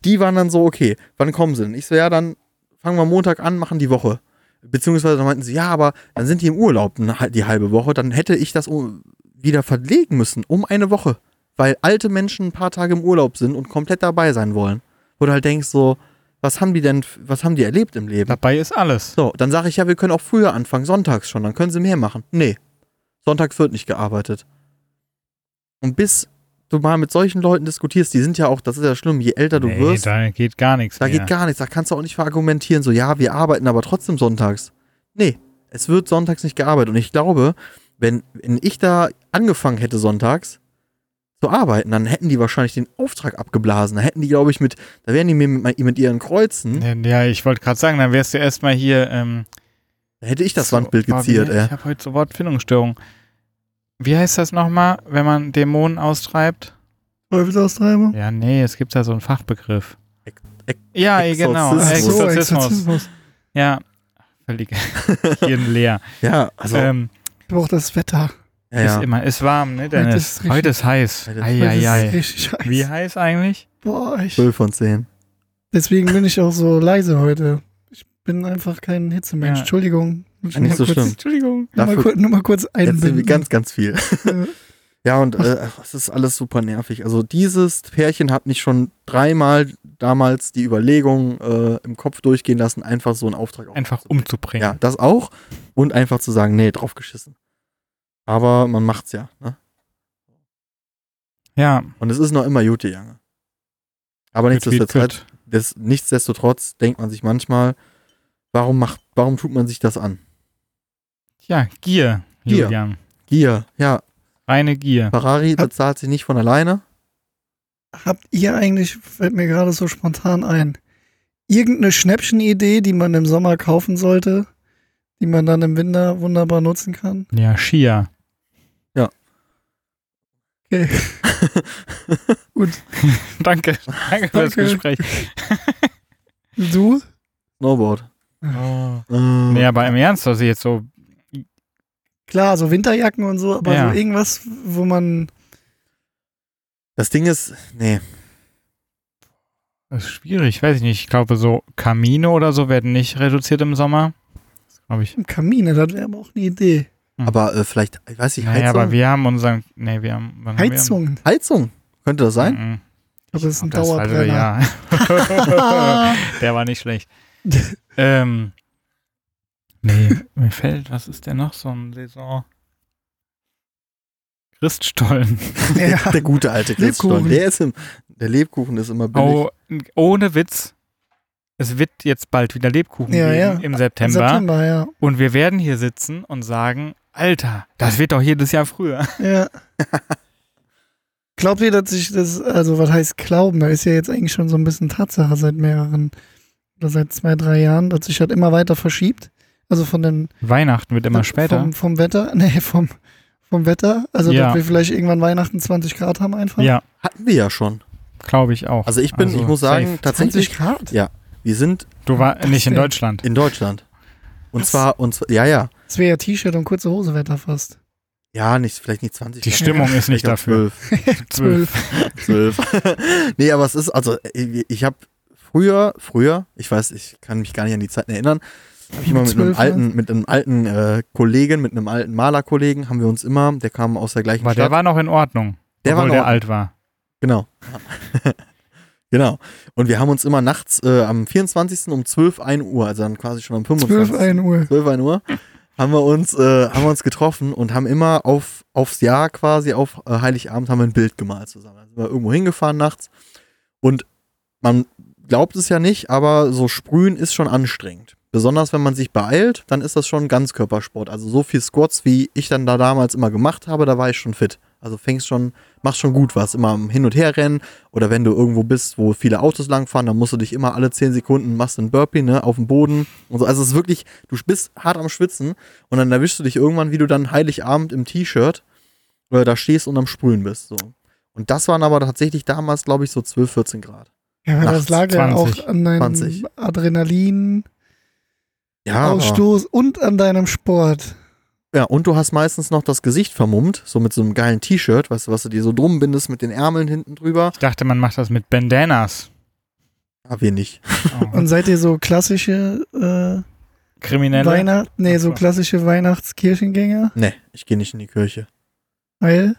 die waren dann so, okay, wann kommen sie denn? Ich so, ja, dann fangen wir Montag an, machen die Woche. Beziehungsweise dann meinten sie, ja, aber dann sind die im Urlaub eine- die halbe Woche. Dann hätte ich das wieder verlegen müssen um eine Woche. Weil alte Menschen ein paar Tage im Urlaub sind und komplett dabei sein wollen. Wo du halt denkst so, was haben die denn, was haben die erlebt im Leben? Dabei ist alles. So, dann sage ich ja, wir können auch früher anfangen, sonntags schon, dann können sie mehr machen. Nee, sonntags wird nicht gearbeitet. Und bis du mal mit solchen Leuten diskutierst, die sind ja auch, das ist ja schlimm, je älter du nee, wirst, da, da geht gar nichts mehr. geht gar nichts, da kannst du auch nicht verargumentieren, so, ja, wir arbeiten aber trotzdem sonntags. Nee, es wird sonntags nicht gearbeitet. Und ich glaube, wenn, wenn ich da angefangen hätte sonntags zu arbeiten, dann hätten die wahrscheinlich den Auftrag abgeblasen. Da hätten die, glaube ich, mit, da wären die mir mit, mit ihren Kreuzen, Ja, ich wollte gerade sagen, dann wärst du erstmal hier. Ähm, da hätte ich das so- Wandbild geziert, ey. Ich habe heute so Wortfindungsstörung. Wie heißt das nochmal, wenn man Dämonen austreibt? Teufelsaustreibung. Ja, nee, es gibt da so einen Fachbegriff. Ex- Ex- ja, genau. Exorzismus. So, Exorzismus. Exorzismus. Ja, völlig Hirn leer. Ja, also, ähm, Ich brauche das Wetter. ja, ja. Ist immer, ist warm, ne, Dennis? ist richtig- Heute ist heiß. Heute ist- Heute ist heiß. Wie heiß eigentlich? Boah, ich, 12 von 10. deswegen bin ich auch so leise heute. Ich bin einfach kein Hitzemensch. Ja. Entschuldigung. Ich Nicht so kurz, schlimm. Entschuldigung. Nur mal, kurz, nur mal kurz einbinden. ganz, ganz viel. Ja. Ja, und äh, es ist alles super nervig. Also dieses Pärchen hat mich schon dreimal damals die Überlegung äh, im Kopf durchgehen lassen, einfach so einen Auftrag Einfach aufzubringen. umzubringen. Ja, das auch. Und einfach zu sagen, nee, draufgeschissen. Aber man macht's ja. Ne? Ja. Und es ist noch immer Jute Jange. Aber nichtsdestotrotz, das, nichtsdestotrotz denkt man sich manchmal, warum macht, warum tut man sich das an? Ja, Gier, Gier. Julian. Gier, ja, Reine Gier. Ferrari bezahlt sich nicht von alleine. Habt ihr eigentlich, fällt mir gerade so spontan ein, irgendeine Schnäppchenidee, die man im Sommer kaufen sollte, die man dann im Winter wunderbar nutzen kann? Ja, Skier. Okay. Gut. Danke. Danke für das Danke. Gespräch. Du? Snowboard. Oh. Äh, Nee, aber im Ernst, also jetzt so, Klar, so Winterjacken und so, aber Ja. so irgendwas, wo man. Das Ding ist, nee, das ist schwierig, weiß ich nicht. Ich glaube, so Kamine oder so werden nicht reduziert im Sommer. Das glaube ich. Kamine, das wäre aber auch eine Idee. aber äh, vielleicht, ich weiß nicht, Naja, Heizung? aber wir haben unseren, nee, wir haben, wann haben Heizung. Heizung, könnte das wir, sein? Mhm. Aber das ist ein Das war also, Dauerbrenner. ja. Der war nicht schlecht. ähm, nee, mir fällt, was ist denn noch so ein Saison? Christstollen. Ja. Der gute alte Christstollen, Lebkuchen. der ist im, der Lebkuchen ist immer billig. Oh, ohne Witz. Es wird jetzt bald wieder Lebkuchen Ja, geben ja. im Im September. September, ja. Und wir werden hier sitzen und sagen, Alter, das wird doch jedes Jahr früher. Ja. Glaubt ihr, dass sich das, also was heißt glauben, da ist ja jetzt eigentlich schon so ein bisschen Tatsache seit mehreren, oder seit zwei, drei Jahren, dass sich das immer weiter verschiebt. Also von den Weihnachten wird immer später. Vom, vom Wetter, nee, vom, vom Wetter? Also, Ja. dass wir vielleicht irgendwann Weihnachten 20 Grad haben einfach? Ja, Hatten wir ja schon. glaube ich auch. Also ich bin, ich muss safe. sagen, tatsächlich, 20 Grad? ja, wir sind Du war das nicht in? Deutschland. in Deutschland. Und Was? zwar, und zwar, ja, ja. Das wäre ja T-Shirt und kurze Hose Wetter fast. Ja, nicht, vielleicht nicht 20. Die Stimmung ist nicht dafür. 12. 12. nee, aber es ist, also ich, ich habe früher, früher, ich weiß, ich kann mich gar nicht an die Zeiten erinnern, habe ich immer mit einem 12, alten, mit einem alten äh, Kollegen, mit einem alten Malerkollegen, haben wir uns immer, der kam aus der gleichen Aber der Stadt. war noch in Ordnung. Der war obwohl noch- der alt war. Genau. genau. Und wir haben uns immer nachts äh, am 24. um 12, 1 Uhr, also dann quasi schon am 25. 12, 1 Uhr. 12, 1 Uhr, haben wir uns, äh, haben wir uns getroffen und haben immer auf, aufs Jahr quasi, auf äh, Heiligabend haben wir ein Bild gemalt zusammen. Dann sind wir irgendwo hingefahren nachts und man glaubt es ja nicht, aber so sprühen ist schon anstrengend. Besonders wenn man sich beeilt, dann ist das schon Ganzkörpersport. Also so viel Squats, wie ich dann da damals immer gemacht habe, da war ich schon fit. Also fängst schon, machst schon gut was. Immer am Hin- und Herrennen oder wenn du irgendwo bist, wo viele Autos langfahren, dann musst du dich immer alle 10 Sekunden, machst einen Burpee, ne, auf dem Boden und so. Also es ist wirklich, du bist hart am Schwitzen und dann erwischst du dich irgendwann, wie du dann Heiligabend im T-Shirt äh, da stehst und am Sprühen bist. So. Und das waren aber tatsächlich damals, glaube ich, so 12, 14 Grad. Ja, aber das Nachts lag ja 20. auch an deinem 20. Adrenalin, Ja, Ausstoß und an deinem Sport. Ja, und du hast meistens noch das Gesicht vermummt, so mit so einem geilen T-Shirt, weißt du, was du dir so drum bindest mit den Ärmeln hinten drüber. Ich dachte, man macht das mit Bandanas. Ja, wir nicht. Oh. Und seid ihr so klassische äh, Kriminelle. Weihnacht, nee, so. klassische Weihnachtskirchengänger? Nee, ich gehe nicht in die Kirche. Weil,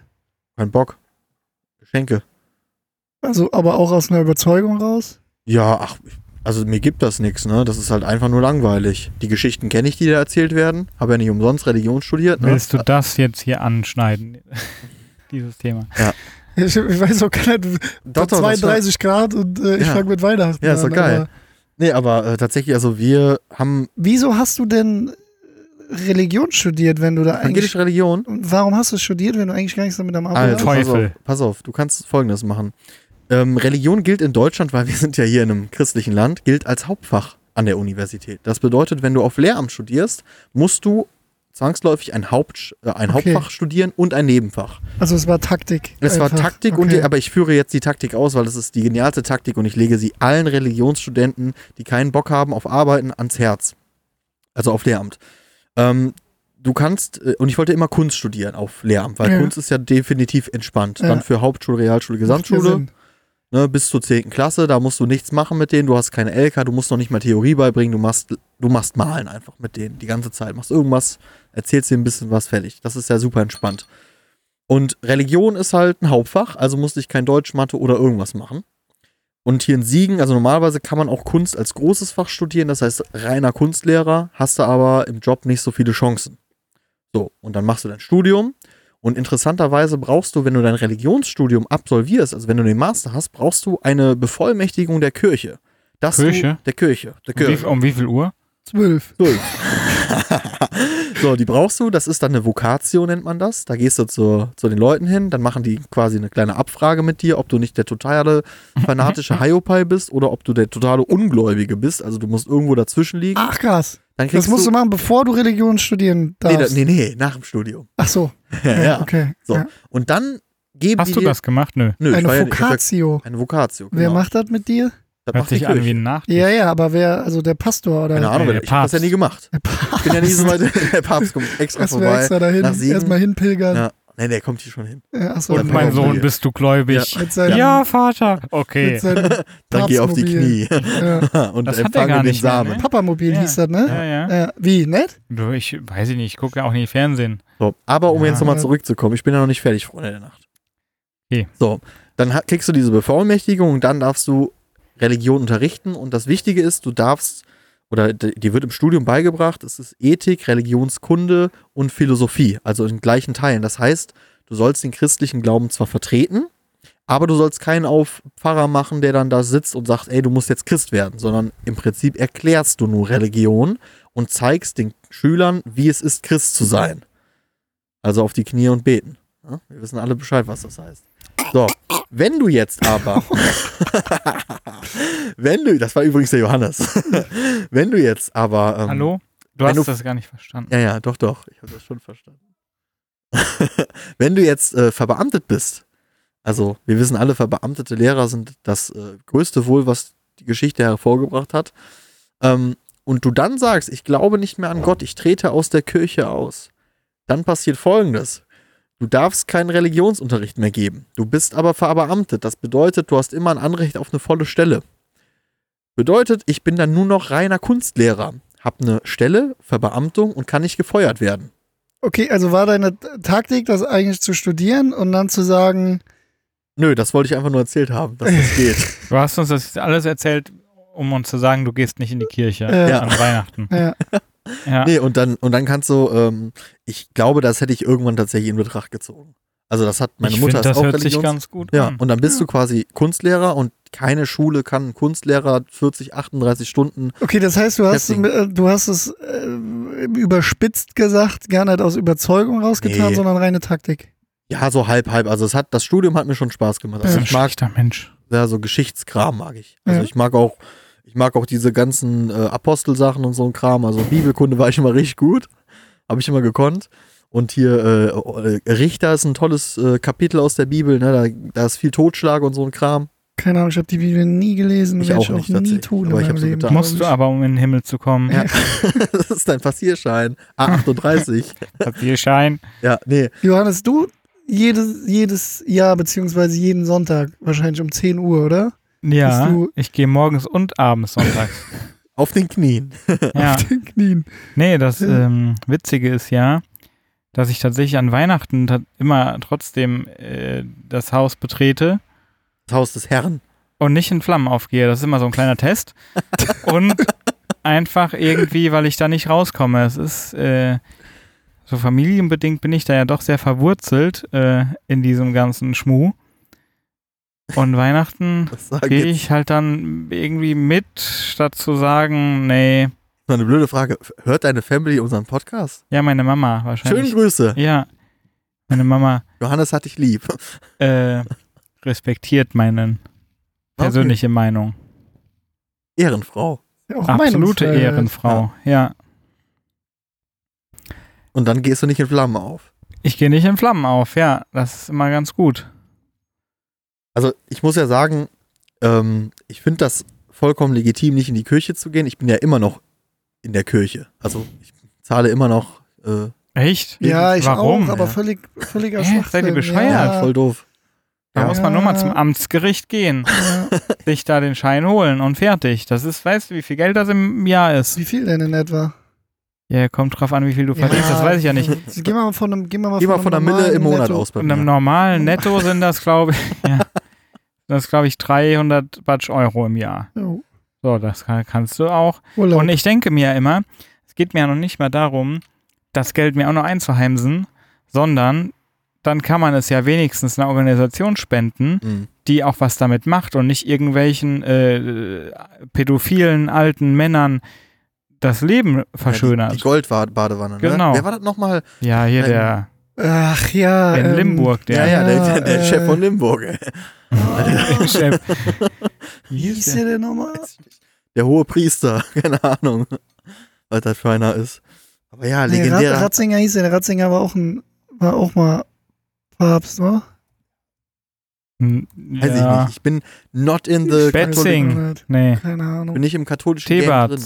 Kein Bock. Geschenke. also aber auch aus einer Überzeugung raus? Ja, ach, also mir gibt das nichts, ne? Das ist halt einfach nur langweilig. Die Geschichten kenne ich, die da erzählt werden. Habe ja nicht umsonst Religion studiert, ne? Willst du das jetzt hier anschneiden? Dieses Thema. Ich, ich weiß auch gar nicht, Doch, doch, das war- 32 Grad und äh, ich Ja. fange mit Weihnachten Ja, ist doch geil. aber Nee, aber äh, tatsächlich, also wir haben Wieso hast du denn Religion studiert, wenn du da eigentlich... evangelische Religion. Und warum hast du studiert, wenn du eigentlich gar nichts damit am Also, hast? Teufel. pass auf, pass auf, du kannst folgendes machen. Ähm, Religion gilt in Deutschland, weil wir sind ja hier in einem christlichen Land, gilt als Hauptfach an der Universität. Das bedeutet, wenn du auf Lehramt studierst, musst du zwangsläufig ein, Haupt, äh, ein Okay. Hauptfach studieren und ein Nebenfach. Also es war Taktik. Es war einfach. Taktik, und Okay. die, aber ich führe jetzt die Taktik aus, weil es ist die genialste Taktik und ich lege sie allen Religionsstudenten, die keinen Bock haben auf Arbeiten, ans Herz. Also auf Lehramt. Ähm, du kannst, äh, und ich wollte immer Kunst studieren auf Lehramt, weil Ja. Kunst ist ja definitiv entspannt. Ja. Dann für Hauptschule, Realschule, Macht Gesamtschule. Ne, bis zur 10. Klasse, da musst du nichts machen mit denen, du hast keine LK, du musst noch nicht mal Theorie beibringen, du machst, du machst malen einfach mit denen die ganze Zeit, machst irgendwas, erzählst denen ein bisschen was fertig. Das ist ja super entspannt. Und Religion ist halt ein Hauptfach, also musste ich kein Deutsch, Mathe oder irgendwas machen. Und hier in Siegen, also normalerweise kann man auch Kunst als großes Fach studieren, das heißt reiner Kunstlehrer, hast du aber im Job nicht so viele Chancen. So, und dann machst du dein Studium und interessanterweise brauchst du, wenn du dein Religionsstudium absolvierst, also wenn du den Master hast, brauchst du eine Bevollmächtigung der Kirche. Dass Kirche? Du, der Kirche. Der Um wie, Kirche. um wie viel Uhr? Zwölf. Zwölf. so, die brauchst du. Das ist dann eine Vokatio, nennt man das. Da gehst du zu, zu den Leuten hin, dann machen die quasi eine kleine Abfrage mit dir, ob du nicht der totale fanatische Hiopai bist oder ob du der totale Ungläubige bist. Also du musst irgendwo dazwischen liegen. Ach krass. Dann Das musst du du. machen, bevor du Religion studieren nee, da, darfst. nee, nee, nach dem Studium. Ach so. Ja, ja. Okay. So. Ja. Und dann geben Hast die du dir, das gemacht? Nö. Nö, ich Eine war ja-. Eine Vokatio. Genau. Wer macht das mit dir? das Hört sich an wie ein Nachtisch. Ja, ja, aber wer, also der Pastor oder Keine Ahnung, Nee, der ich hab das ja Papst. nie gemacht. der Ich bin ja nie so weit, der Papst kommt extra Erstmal vorbei. extra dahin, nach Siegen. erstmal hinpilgern. Ja. Nee, der kommt hier schon hin. Ja, achso, Und Ja, mein Sohn, ja. bist du gläubig? mit seinem, Ja, Vater. mit Okay. seinem Dann geh auf die. Knie Ja. und Das hat er empfange gar den nicht mehr, Samen. ne? Papamobil Ja. hieß das, ne? Ja, ja. Ja. Wie, nett? Du, ich weiß ich nicht, ich gucke ja auch nicht Fernsehen. So, aber um Ja. jetzt nochmal zurückzukommen, ich bin ja noch nicht fertig, Freunde der Nacht. Okay. So, dann kriegst du diese Bevollmächtigung und dann darfst du Religion unterrichten und das Wichtige ist, du darfst, oder die wird im Studium beigebracht, es ist Ethik, Religionskunde und Philosophie, also in gleichen Teilen. Das heißt, du sollst den christlichen Glauben zwar vertreten, aber du sollst keinen auf Pfarrer machen, der dann da sitzt und sagt, ey, du musst jetzt Christ werden, sondern im Prinzip erklärst du nur Religion und zeigst den Schülern, wie es ist, Christ zu sein. Also auf die Knie und beten. Wir wissen alle Bescheid, was das heißt. So, wenn du jetzt aber, wenn du, das war übrigens der Johannes, wenn du jetzt aber, ähm, Hallo? Du hast du- das gar nicht verstanden. ja, ja, doch, doch, ich habe das schon verstanden. Wenn du jetzt äh, verbeamtet bist, also wir wissen alle, verbeamtete Lehrer sind das äh, größte Wohl, was die Geschichte hervorgebracht hat, ähm, und du dann sagst, ich glaube nicht mehr an Gott, ich trete aus der Kirche aus, dann passiert Folgendes. Du darfst keinen Religionsunterricht mehr geben. Du bist aber verbeamtet. Das bedeutet, du hast immer ein Anrecht auf eine volle Stelle. Bedeutet, ich bin dann nur noch reiner Kunstlehrer, hab eine Stelle, Verbeamtung und kann nicht gefeuert werden. Okay, also war deine Taktik, das eigentlich zu studieren und dann zu sagen, Nö, das wollte ich einfach nur erzählt haben, dass das geht. Du hast uns das jetzt alles erzählt, um uns zu sagen, du gehst nicht in die Kirche Ja. an Weihnachten. ja, Ja. Nee, und dann, und dann kannst du, ähm, ich glaube, das hätte ich irgendwann tatsächlich in Betracht gezogen. Also das hat meine ich Mutter find, ist das auch hört sich ganz gut Ja, an. und dann bist du quasi Kunstlehrer und keine Schule kann Kunstlehrer 40, 38 Stunden. okay, das heißt, du hast, äh, du hast es äh, überspitzt gesagt, gar nicht aus Überzeugung rausgetan, Nee. sondern reine Taktik. Ja, so halb, halb. Also es hat, das Studium hat mir schon Spaß gemacht. das Also ist ein ich mag, schlechter Mensch. ja, so Geschichtskram mag ich. Also Ja. ich mag auch, ich mag auch diese ganzen äh, Apostelsachen und so ein Kram. Also Bibelkunde war ich immer richtig gut. Habe ich immer gekonnt. Und hier äh, äh, Richter ist ein tolles äh, Kapitel aus der Bibel, ne? Da, da ist viel Totschlag und so ein Kram. Keine Ahnung, ich habe die Bibel nie gelesen, Ich werde auch ich auch nicht, nie tatsächlich. tun Aber in ich hab meinem so Leben. getan. Musst du aber, um in den Himmel zu kommen. Ja. das ist dein Passierschein. A38. Papierschein. ja, nee. Johannes, du jedes, jedes Jahr, beziehungsweise jeden Sonntag, wahrscheinlich um 10 Uhr, oder? Ja, ich gehe morgens und abends sonntags. Auf den Knien. ja. Den Knien. Nee, das ähm, Witzige ist ja, dass ich tatsächlich an Weihnachten immer trotzdem äh, das Haus betrete Das Haus des Herrn. und nicht in Flammen aufgehe. Das ist immer so ein kleiner Test. und einfach irgendwie, weil ich da nicht rauskomme. Es ist äh, so familienbedingt bin ich da ja doch sehr verwurzelt äh, in diesem ganzen Schmuh. Und Weihnachten gehe ich halt dann irgendwie mit, statt zu sagen, nee, mal eine blöde Frage. Hört deine Family unseren Podcast? ja, meine Mama Schöne wahrscheinlich. Grüße. Ja, meine Mama Johannes hat dich lieb. äh, respektiert meine persönliche Meinung. Ehrenfrau. Ja, auch Absolute Meinungsfreiheit. Ehrenfrau, ja. Und dann gehst du nicht in Flammen auf. Ich gehe nicht in Flammen auf, ja. Das ist immer ganz gut. Also ich muss ja sagen, ähm, ich finde das vollkommen legitim, nicht in die Kirche zu gehen. Ich bin ja immer noch in der Kirche. Also ich zahle immer noch. Äh, Echt? Ja, ich Warum? auch, aber Ja. völlig, völliger? Schwachsinn. Seid ihr bescheuert? Ja, voll doof. Da Ja. muss man nur mal zum Amtsgericht gehen, ja. sich da den Schein holen und fertig. Das ist, weißt du, wie viel Geld das im Jahr ist? Wie viel denn in etwa? Ja, kommt drauf an, wie viel du verdienst, das weiß ich ja nicht. Gehen wir mal von einem, gehen wir mal Geh mal einem von der Mille im Monat Netto. aus bei In einem mir. normalen Netto sind das, glaube ich, ja, das ist, glaube ich, 300 Batsch Euro im Jahr. Jo, So, das kann, kannst du auch. Urlaub. Und ich denke mir immer, es geht mir ja noch nicht mal darum, das Geld mir auch noch einzuheimsen, sondern dann kann man es ja wenigstens einer Organisation spenden, Mhm. die auch was damit macht und nicht irgendwelchen äh, pädophilen alten Männern das Leben Ja, die, verschönert. die Goldbadewanne. Ne? Genau. Wer war das nochmal? Ja, hier der Ach ja. in ähm, Limburg, Ja, der, ja, der, der, der äh, Chef von Limburg. ey. Chef. Wie hieß der? der denn nochmal? Der hohe Priester. Keine Ahnung, was das für einer ist. Aber ja, Nee, Rat, legendärer. Ratzinger hieß der. Der Ratzinger war auch ein, war auch mal Papst, ne? Hm, Weiß ich ja. nicht. Ich bin not in the Nicht. Nee, Keine Ahnung. bin nicht im katholischen Game drin.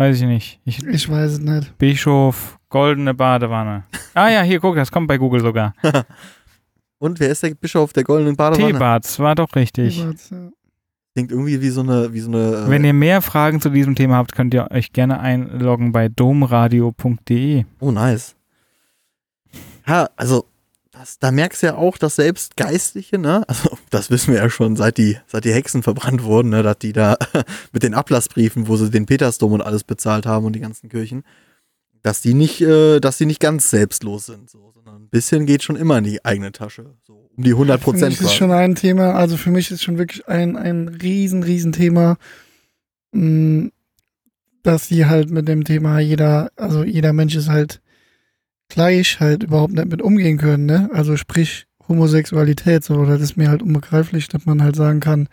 Weiß ich nicht. Ich, Ich weiß es nicht. Bischof, goldene Badewanne. Ah ja, hier, guck, das kommt bei Google sogar. Und wer ist der Bischof der goldenen Badewanne? Thebarts, war doch richtig. Theberts, ja. Klingt irgendwie wie so eine, wie so eine. äh, Wenn ihr mehr Fragen zu diesem Thema habt, könnt ihr euch gerne einloggen bei domradio.de. Oh, nice. Ja, also, das, da merkst du ja auch, dass selbst Geistliche, ne, also das wissen wir ja schon, seit die, seit die Hexen verbrannt wurden, ne, dass die da mit den Ablassbriefen, wo sie den Petersdom und alles bezahlt haben und die ganzen Kirchen, dass die nicht, äh, dass die nicht ganz selbstlos sind, so, sondern ein bisschen geht schon immer in die eigene Tasche. So um die 100 Für Prozent. mich ist schon ein Thema, also für mich ist schon wirklich ein, ein riesen, riesen Thema, mh, dass sie halt mit dem Thema jeder, also jeder Mensch ist halt gleich halt überhaupt nicht mit umgehen können, ne? Also sprich Homosexualität, so, das ist mir halt unbegreiflich, dass man halt sagen kann,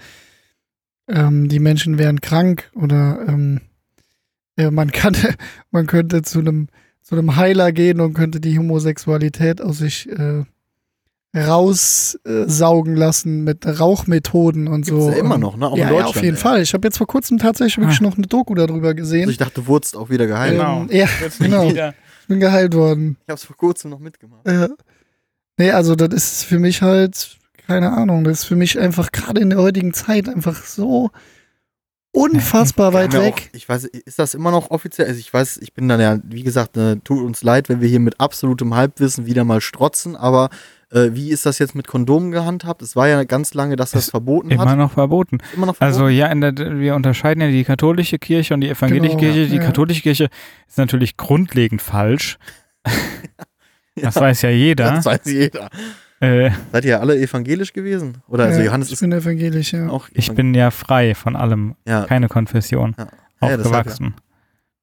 ähm, die Menschen wären krank oder ähm, ja, man kann, man könnte zu einem zu einem Heiler gehen und könnte die Homosexualität aus sich äh, raussaugen lassen mit Rauchmethoden und Gibt's so. ja immer noch, ne? Auch ja, in ja, Deutschland. auf jeden ey. Fall. Ich habe jetzt vor kurzem tatsächlich wirklich Ah. noch eine Doku darüber gesehen. Also ich dachte, du wurdest auch wieder geheilt. Genau. Ähm, ja, Jetzt genau. wieder. Ich bin geheilt worden. Ich hab's vor kurzem noch mitgemacht. Äh, nee, also das ist für mich halt, keine Ahnung, das ist für mich einfach gerade in der heutigen Zeit einfach so unfassbar weit ja weg. Auch, ich weiß, ist das immer noch offiziell? Also ich weiß, ich bin dann ja, wie gesagt, ne, tut uns leid, wenn wir hier mit absolutem Halbwissen wieder mal strotzen, aber äh, wie ist das jetzt mit Kondomen gehandhabt? Es war ja ganz lange, dass das Ist verboten Immer hat. noch verboten. Immer noch verboten. Also ja, in der, wir unterscheiden ja die katholische Kirche und die evangelische Genau, Kirche. Die ja. katholische Kirche ist natürlich grundlegend falsch. Das Ja, weiß ja jeder. Das weiß jeder. Äh, Seid ihr alle evangelisch gewesen? Oder also Ja, Johannes ich ist bin evangelisch, ja. auch ich bin ja frei von allem, ja. keine Konfession, Ja. Ja, ja, aufgewachsen.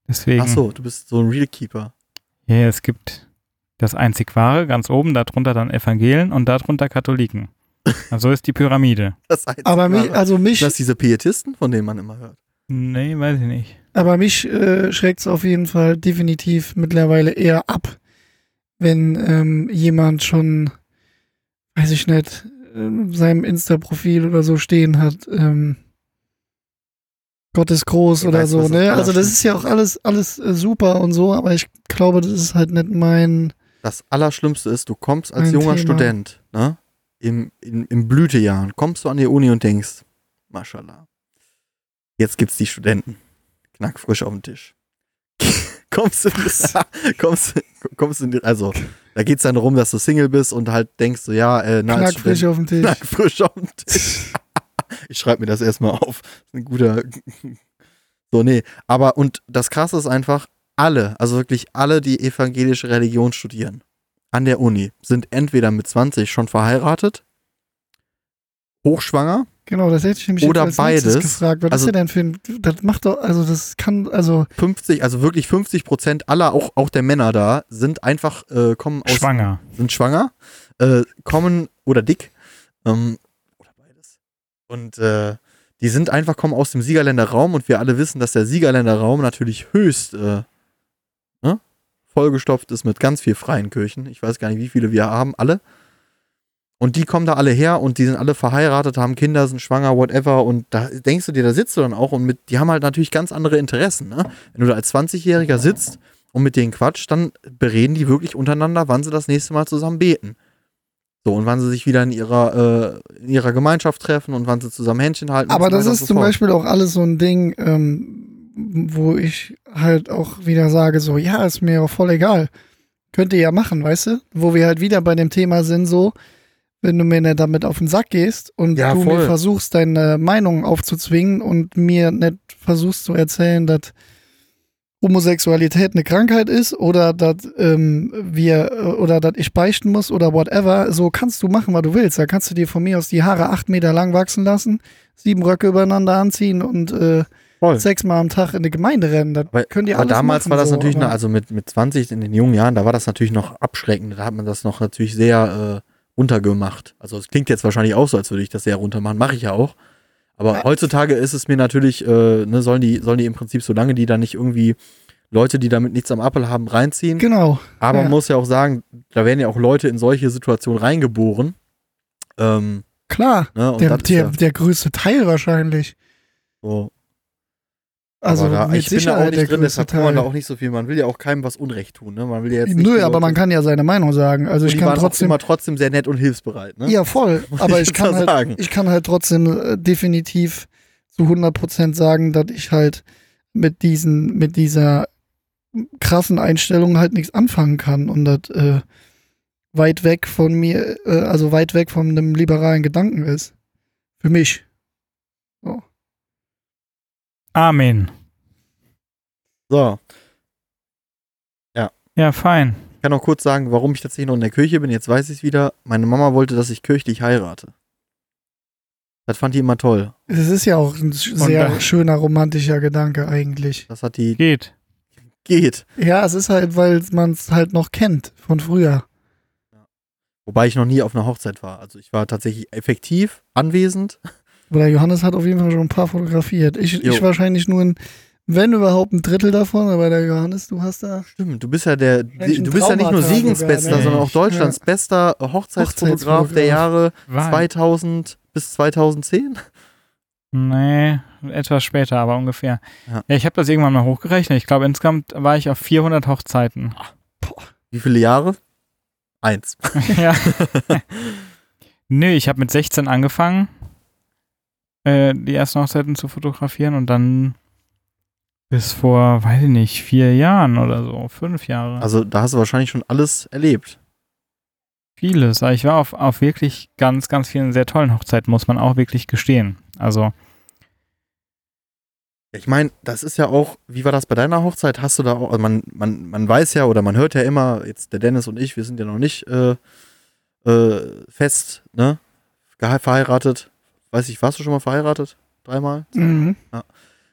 Deswegen, Ach so, du bist so ein Real Keeper. ja, es gibt das einzig wahre, ganz oben, darunter dann Evangelien und darunter Katholiken. Also so ist die Pyramide. Das einzige Aber mich, also mich, das diese Pietisten, von denen man immer hört. Nee, weiß ich nicht. aber mich äh, schreckt es auf jeden Fall definitiv mittlerweile eher ab, wenn ähm, jemand schon, weiß ich nicht, in seinem Insta-Profil oder so stehen hat, ähm, Gott ist groß Ich oder weiß, so, ne? Also das ist ja auch alles, alles äh, super und so, aber ich glaube, das ist halt nicht mein, Das Allerschlimmste ist, du kommst als Ein junger Thema. Student, ne? Im, in, im Blütejahren, kommst du an die Uni und denkst, Maschallah, jetzt gibt's die Studenten. Knackfrisch auf den Tisch. kommst du, kommst, kommst du, in die- also, da geht's dann darum, dass du Single bist und halt denkst du, ja, äh, na, knackfrisch Student, auf dem Tisch. knackfrisch auf dem Tisch. ich schreibe mir das erstmal auf. Das ist ein guter. so, nee. Aber, und das Krasse ist einfach, alle, also wirklich alle, die evangelische Religion studieren, an der Uni, sind entweder mit 20 schon verheiratet, hochschwanger, Genau, das hätte ich nämlich Oder jetzt als beides. gefragt. Was Also- ist denn für ein, das macht doch, also das kann, also 50, also wirklich 50 Prozent aller, auch, auch der Männer da, sind einfach, äh, kommen aus, Schwanger. sind schwanger, äh, kommen oder dick, ähm, oder beides. Und äh, die sind einfach, kommen aus dem Siegerländer Raum und wir alle wissen, dass der Siegerländer Raum natürlich höchst äh, vollgestopft ist mit ganz viel freien Kirchen. Ich weiß gar nicht, wie viele wir haben, alle. Und die kommen da alle her und die sind alle verheiratet, haben Kinder, sind schwanger, whatever. Und da denkst du dir, da sitzt du dann auch und mit, die haben halt natürlich ganz andere Interessen. Ne? Wenn du da als 20-Jähriger sitzt und mit denen quatscht, dann bereden die wirklich untereinander, wann sie das nächste Mal zusammen beten. So, und wann sie sich wieder in ihrer, äh, in ihrer Gemeinschaft treffen und wann sie zusammen Händchen halten. Aber das ist so zum fort. Beispiel auch alles so ein Ding, ähm, wo ich halt auch wieder sage, so, ja, ist mir auch voll egal. Könnt ihr ja machen, weißt du? Wo wir halt wieder bei dem Thema sind, so, wenn du mir nicht damit auf den Sack gehst und Ja, du voll. mir versuchst, deine Meinung aufzuzwingen und mir nicht versuchst zu erzählen, dass Homosexualität eine Krankheit ist oder dass ähm, wir äh, oder dass ich beichten muss oder whatever, so kannst du machen, was du willst. Da kannst du dir von mir aus die Haare acht Meter lang wachsen lassen, sieben Röcke übereinander anziehen und äh, Voll. sechsmal am Tag in die Gemeinde rennen. Das Aber, könnt ihr aber damals machen, war das so, natürlich, noch, also mit, mit 20 in den jungen Jahren, da war das natürlich noch abschreckend. Da hat man das noch natürlich sehr äh, runtergemacht. Also es klingt jetzt wahrscheinlich auch so, als würde ich das sehr runter machen. Mache ich ja auch. Aber Ja. heutzutage ist es mir natürlich, äh, ne, sollen die, sollen die im Prinzip, solange die da nicht irgendwie Leute, die damit nichts am Appel haben, reinziehen. Genau. Aber ja. man muss ja auch sagen, da werden ja auch Leute in solche Situationen reingeboren. Ähm, Klar. ne, Der, der, ja der größte Teil wahrscheinlich. so. Also da, mit ich bin da Sicherheit auch der nicht drin, deshalb kann man da auch nicht so viel. Man will ja auch keinem was Unrecht tun. Ne? Man will ja jetzt nicht Nö, aber man kann ja seine Meinung sagen. Also Und ich kann trotzdem. immer trotzdem sehr nett und hilfsbereit. Ne? Ja, voll. Aber ich ich kann, halt, sagen. ich kann halt trotzdem äh, definitiv zu 100% sagen, dass ich halt mit diesen, mit dieser krassen Einstellung halt nichts anfangen kann und das äh, weit weg von mir, äh, also weit weg von einem liberalen Gedanken ist. Für mich. Amen. So, Ja, fein. ich kann noch kurz sagen, warum ich tatsächlich noch in der Kirche bin. Jetzt weiß ich es wieder. Meine Mama wollte, dass ich kirchlich heirate. Das fand die immer toll. Es ist ja auch ein sehr da- schöner romantischer Gedanke eigentlich. Das hat die. Geht. Geht. Ja, es ist halt, weil man es halt noch kennt von früher. Wobei ich noch nie auf einer Hochzeit war. Also ich war tatsächlich effektiv anwesend. Oder Johannes hat auf jeden Fall schon ein paar fotografiert. Ich, Jo. ich wahrscheinlich nur in Wenn überhaupt ein Drittel davon, aber der Johannes, du hast da. Stimmt, du bist ja der, ein du bist ja nicht nur Siegensbester, ne? sondern auch Deutschlands bester Hochzeitsfotograf Hochzeitsfotograf. der Jahre War- 2000 bis 2010. Nee, etwas später, aber ungefähr. Ja. Ja, ich habe das irgendwann mal hochgerechnet. Ich glaube, insgesamt war ich auf 400 Hochzeiten. Wie viele Jahre? Eins. ja. Nö, ich habe mit 16 angefangen, äh, die ersten Hochzeiten zu fotografieren und dann bis vor, weiß ich nicht, vier Jahren oder so, fünf Jahre. Also da hast du wahrscheinlich schon alles erlebt. Vieles. Ich war auf, auf wirklich ganz, ganz vielen sehr tollen Hochzeiten, muss man auch wirklich gestehen. Also, Ich meine, das ist ja auch, wie war das bei deiner Hochzeit? Hast du da auch, also man, man, man weiß ja oder man hört ja immer, jetzt der Dennis und ich, wir sind ja noch nicht äh, äh, fest, ne? Verheiratet. Weiß ich, warst du schon mal verheiratet? Dreimal? Mhm.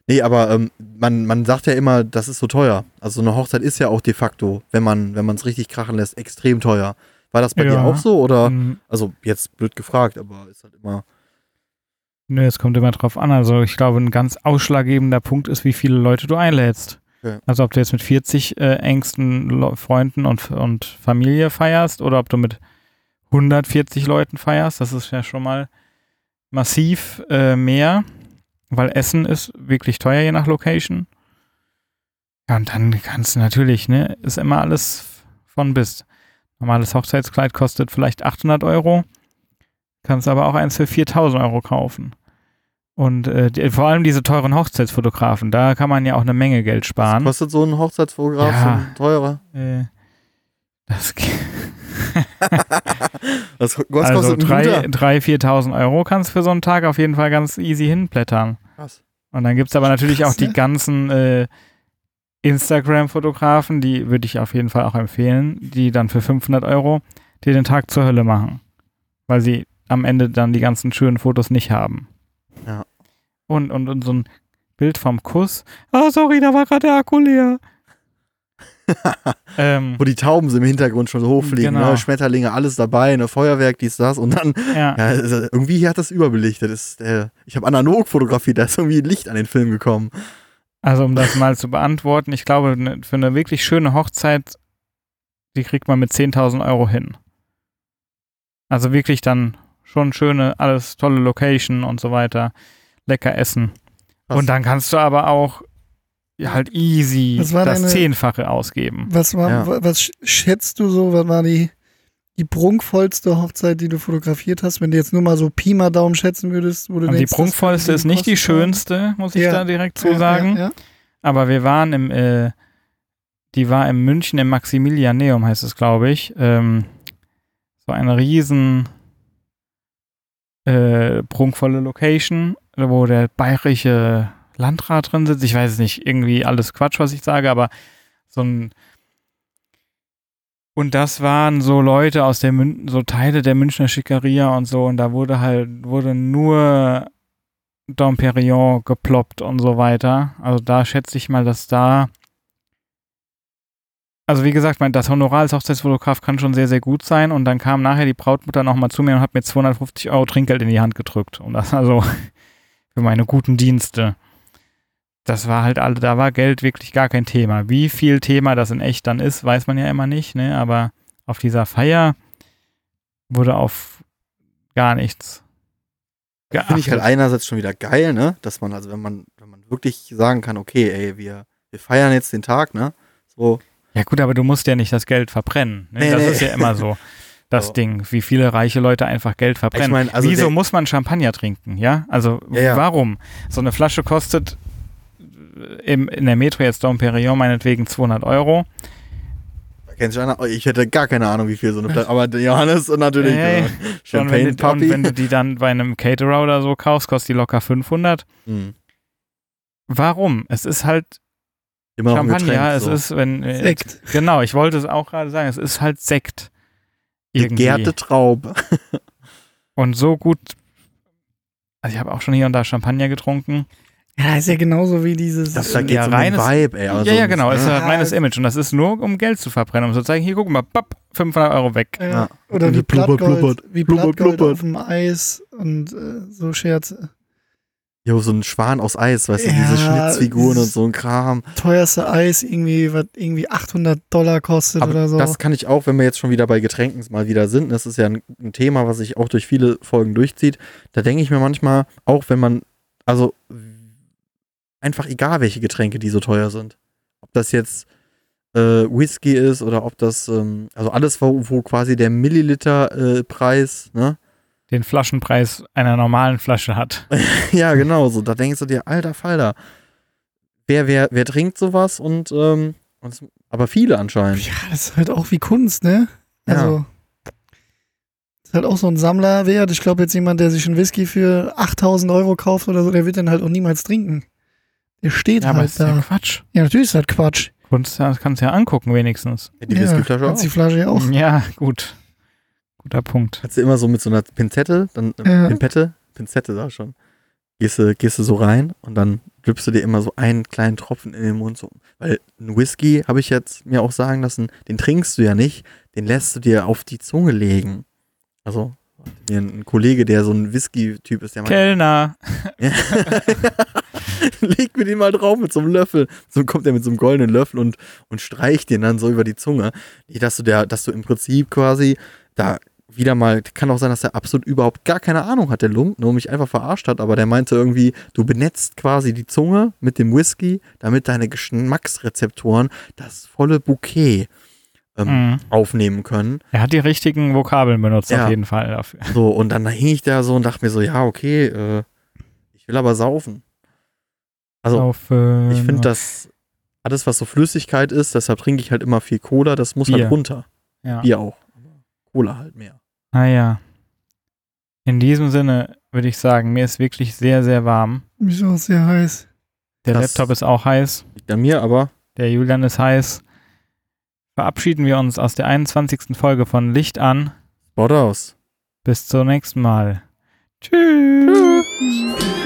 Nee, aber ähm, man, man sagt ja immer, das ist so teuer. Also so eine Hochzeit ist ja auch de facto, wenn man wenn man es richtig krachen lässt, extrem teuer. War das bei dir Ja. auch so oder? ähm, Also jetzt blöd gefragt, aber ist halt immer. nö, es kommt immer drauf an. Also, ich glaube, ein ganz ausschlaggebender Punkt ist, wie viele Leute du einlädst. Okay. Also, ob du jetzt mit 40 äh, engsten Lo Freunden und, und Familie feierst oder ob du mit 140 Leuten feierst, das ist ja schon mal massiv äh, mehr, weil Essen ist wirklich teuer je nach Location. Ja, und dann kannst du natürlich, ne, ist immer alles von bis. Normales Hochzeitskleid kostet vielleicht 800 Euro, kannst aber auch eins für 4000 Euro kaufen. Und äh, die, vor allem diese teuren Hochzeitsfotografen, da kann man ja auch eine Menge Geld Was sparen. kostet so ein Hochzeitsfotograf? Ja. Teurer? Äh, das geht. Was, was also kostet ein 3.000, guter? 3.000, 4.000 Euro kannst du für so einen Tag auf jeden Fall ganz easy hinblättern. Krass. Und dann gibt es aber natürlich Krass, auch die ne? ganzen äh, Instagram-Fotografen, die würde ich auf jeden Fall auch empfehlen, die dann für 500 Euro dir den Tag zur Hölle machen. Weil sie am Ende dann die ganzen schönen Fotos nicht haben. Ja. Und, und, und so ein Bild vom Kuss. Ah, sorry, da war gerade der Akku leer. ähm, Wo die Tauben im Hintergrund schon so hochfliegen, Genau. ne? Schmetterlinge, alles dabei, eine Feuerwerk, dies, das und dann, ja. ja, also irgendwie hat das überbelichtet. Das äh, ich habe analog fotografiert, da ist irgendwie Licht an den Film gekommen. Also um das mal zu beantworten, ich glaube, ne- für eine wirklich schöne Hochzeit, die kriegt man mit 10.000 Euro hin. Also wirklich dann schon schöne, alles tolle Location und so weiter, lecker essen. Krass. Und dann kannst du aber auch halt easy Was war das deine- Zehnfache ausgeben. Was, war, Ja. wa- was sch- schätzt du so, was war die, die prunkvollste Hochzeit, die du fotografiert hast, wenn du jetzt nur mal so Pi mal Daumen schätzen würdest? Wo du die denkst, das prunkvollste ist nicht die schönste, muss ich Ja. da direkt zu Ja, sagen. Ja, ja. Aber wir waren im, äh, die war im München im Maximilianeum, heißt es, glaube ich. Ähm, so eine riesen äh, prunkvolle Location, wo der bayerische Landrat drin sitzt. Ich weiß es nicht, irgendwie alles Quatsch, was ich sage, aber so ein und das waren so Leute aus der Mün so Teile der Münchner Schickeria und so und da wurde halt wurde nur Dom Perignon geploppt und so weiter. Also da schätze ich mal, dass da also wie gesagt, mein, das Honorar als Hochzeitsfotograf kann schon sehr, sehr gut sein und dann kam nachher die Brautmutter nochmal zu mir und hat mir 250 Euro Trinkgeld in die Hand gedrückt und das also für meine guten Dienste. Das war halt alle, da war Geld wirklich gar kein Thema. Wie viel Thema das in echt dann ist, weiß man ja immer nicht, ne? Aber auf dieser Feier wurde auf gar nichts geachtet. Finde ich halt einerseits schon wieder geil, ne? Dass man, also wenn man, wenn man wirklich sagen kann, okay, ey, wir, wir feiern jetzt den Tag, ne? So, Ja gut, aber du musst ja nicht das Geld verbrennen. Ne? Nee, das nee. ist ja immer so. Das So. Ding, wie viele reiche Leute einfach Geld verbrennen. Ich mein, also Wieso muss man Champagner trinken, ja? Also Ja, ja. warum? So eine Flasche kostet im, in der Metro jetzt Dom Perignon meinetwegen 200 Euro. oh, ich hätte gar keine Ahnung, wie viel so eine Flasche, aber Johannes und natürlich Hey. äh, Und wenn, Champagne du, und Puppy. wenn du die dann bei einem Caterer oder so kaufst, kostet die locker 500. Hm. Warum? Es ist halt Immer noch ein Champagner, Getränk, es so. ist, wenn. äh, Sekt. Genau, ich wollte es auch gerade sagen, es ist halt Sekt. Irgendwie. Gegärte Traube. Und so gut. Also ich habe auch schon hier und da Champagner getrunken. Ja, ist ja genauso wie dieses. Das da Ja, geht's um reines- Vibe, ey. also ja, ja, genau. Es ist ne? ein reines Image. Und das ist nur, um Geld zu verbrennen. Um zu zeigen, hier, guck mal, papp, 500 Euro weg. ja. Ja. Oder Und wie blubbert, Blattgold, blubbert, wie blubbert, Blattgold blubbert. auf dem Eis und äh, so Scherze. Jo, so ein Schwan aus Eis, weißt du, Ja, diese Schnitzfiguren und so ein Kram. Teuerste Eis irgendwie, was irgendwie 800 Dollar kostet Aber oder so. das kann ich auch, wenn wir jetzt schon wieder bei Getränken mal wieder sind, das ist ja ein, ein Thema, was sich auch durch viele Folgen durchzieht, da denke ich mir manchmal, auch wenn man, also einfach egal, welche Getränke, die so teuer sind. Ob das jetzt äh, Whisky ist oder ob das, ähm, also alles, wo, wo quasi der Milliliter-Preis, ne? Den Flaschenpreis einer normalen Flasche hat. ja, genau, so, da denkst du dir, alter Falter, wer, wer, wer trinkt sowas und, ähm, und es- aber viele anscheinend. ja, das ist halt auch wie Kunst, ne? Ja. Also, ist halt auch so ein Sammlerwert. Ich glaube, jetzt jemand, der sich einen Whisky für 8000 Euro kauft oder so, der wird den halt auch niemals trinken. Der steht Ja, aber halt das ist ja da. Quatsch. Ja, natürlich ist halt Quatsch. Kunst das kannst du ja angucken wenigstens. Die ja, Whiskyflasche auch. die Flasche ja auch. Ja, gut. Guter Punkt. Kannst du immer so mit so einer Pinzette, dann äh, Ja. Pinzette, Pinzette da schon. Gehst du, gehst du so rein und dann drippst du dir immer so einen kleinen Tropfen in den Mund. So. Weil ein Whisky, habe ich jetzt mir auch sagen lassen, den trinkst du ja nicht, den lässt du dir auf die Zunge legen. Also, mir ein, Kollege, der so ein Whisky-Typ ist, der Kellner. leg mir den mal drauf mit so einem Löffel. So kommt er mit so einem goldenen Löffel und, und streicht den dann so über die Zunge. Dass du der, dass du im Prinzip quasi da wieder mal, kann auch sein, dass er absolut überhaupt gar keine Ahnung hat, der Lump, nur mich einfach verarscht hat, aber der meinte irgendwie, du benetzt quasi die Zunge mit dem Whisky, damit deine Geschmacksrezeptoren das volle Bouquet ähm, Mhm. aufnehmen können. Er hat die richtigen Vokabeln benutzt Ja. auf jeden Fall dafür. So, und dann hing ich da so und dachte mir so, ja, okay, äh, ich will aber saufen. Also, auf, äh, Ich finde das, alles was so Flüssigkeit ist, deshalb trinke ich halt immer viel Cola, das muss Bier. halt runter. ja. Bier auch. Aber Cola halt mehr. Naja. In diesem Sinne würde ich sagen, mir ist wirklich sehr, sehr warm. Mir ist auch sehr heiß. Der Das- Laptop ist auch heiß. Liegt an mir, aber Der Julian ist heiß. Verabschieden wir uns aus der 21. Folge von Licht an. baut aus. Bis zum nächsten Mal. Tschüss. Tschüss.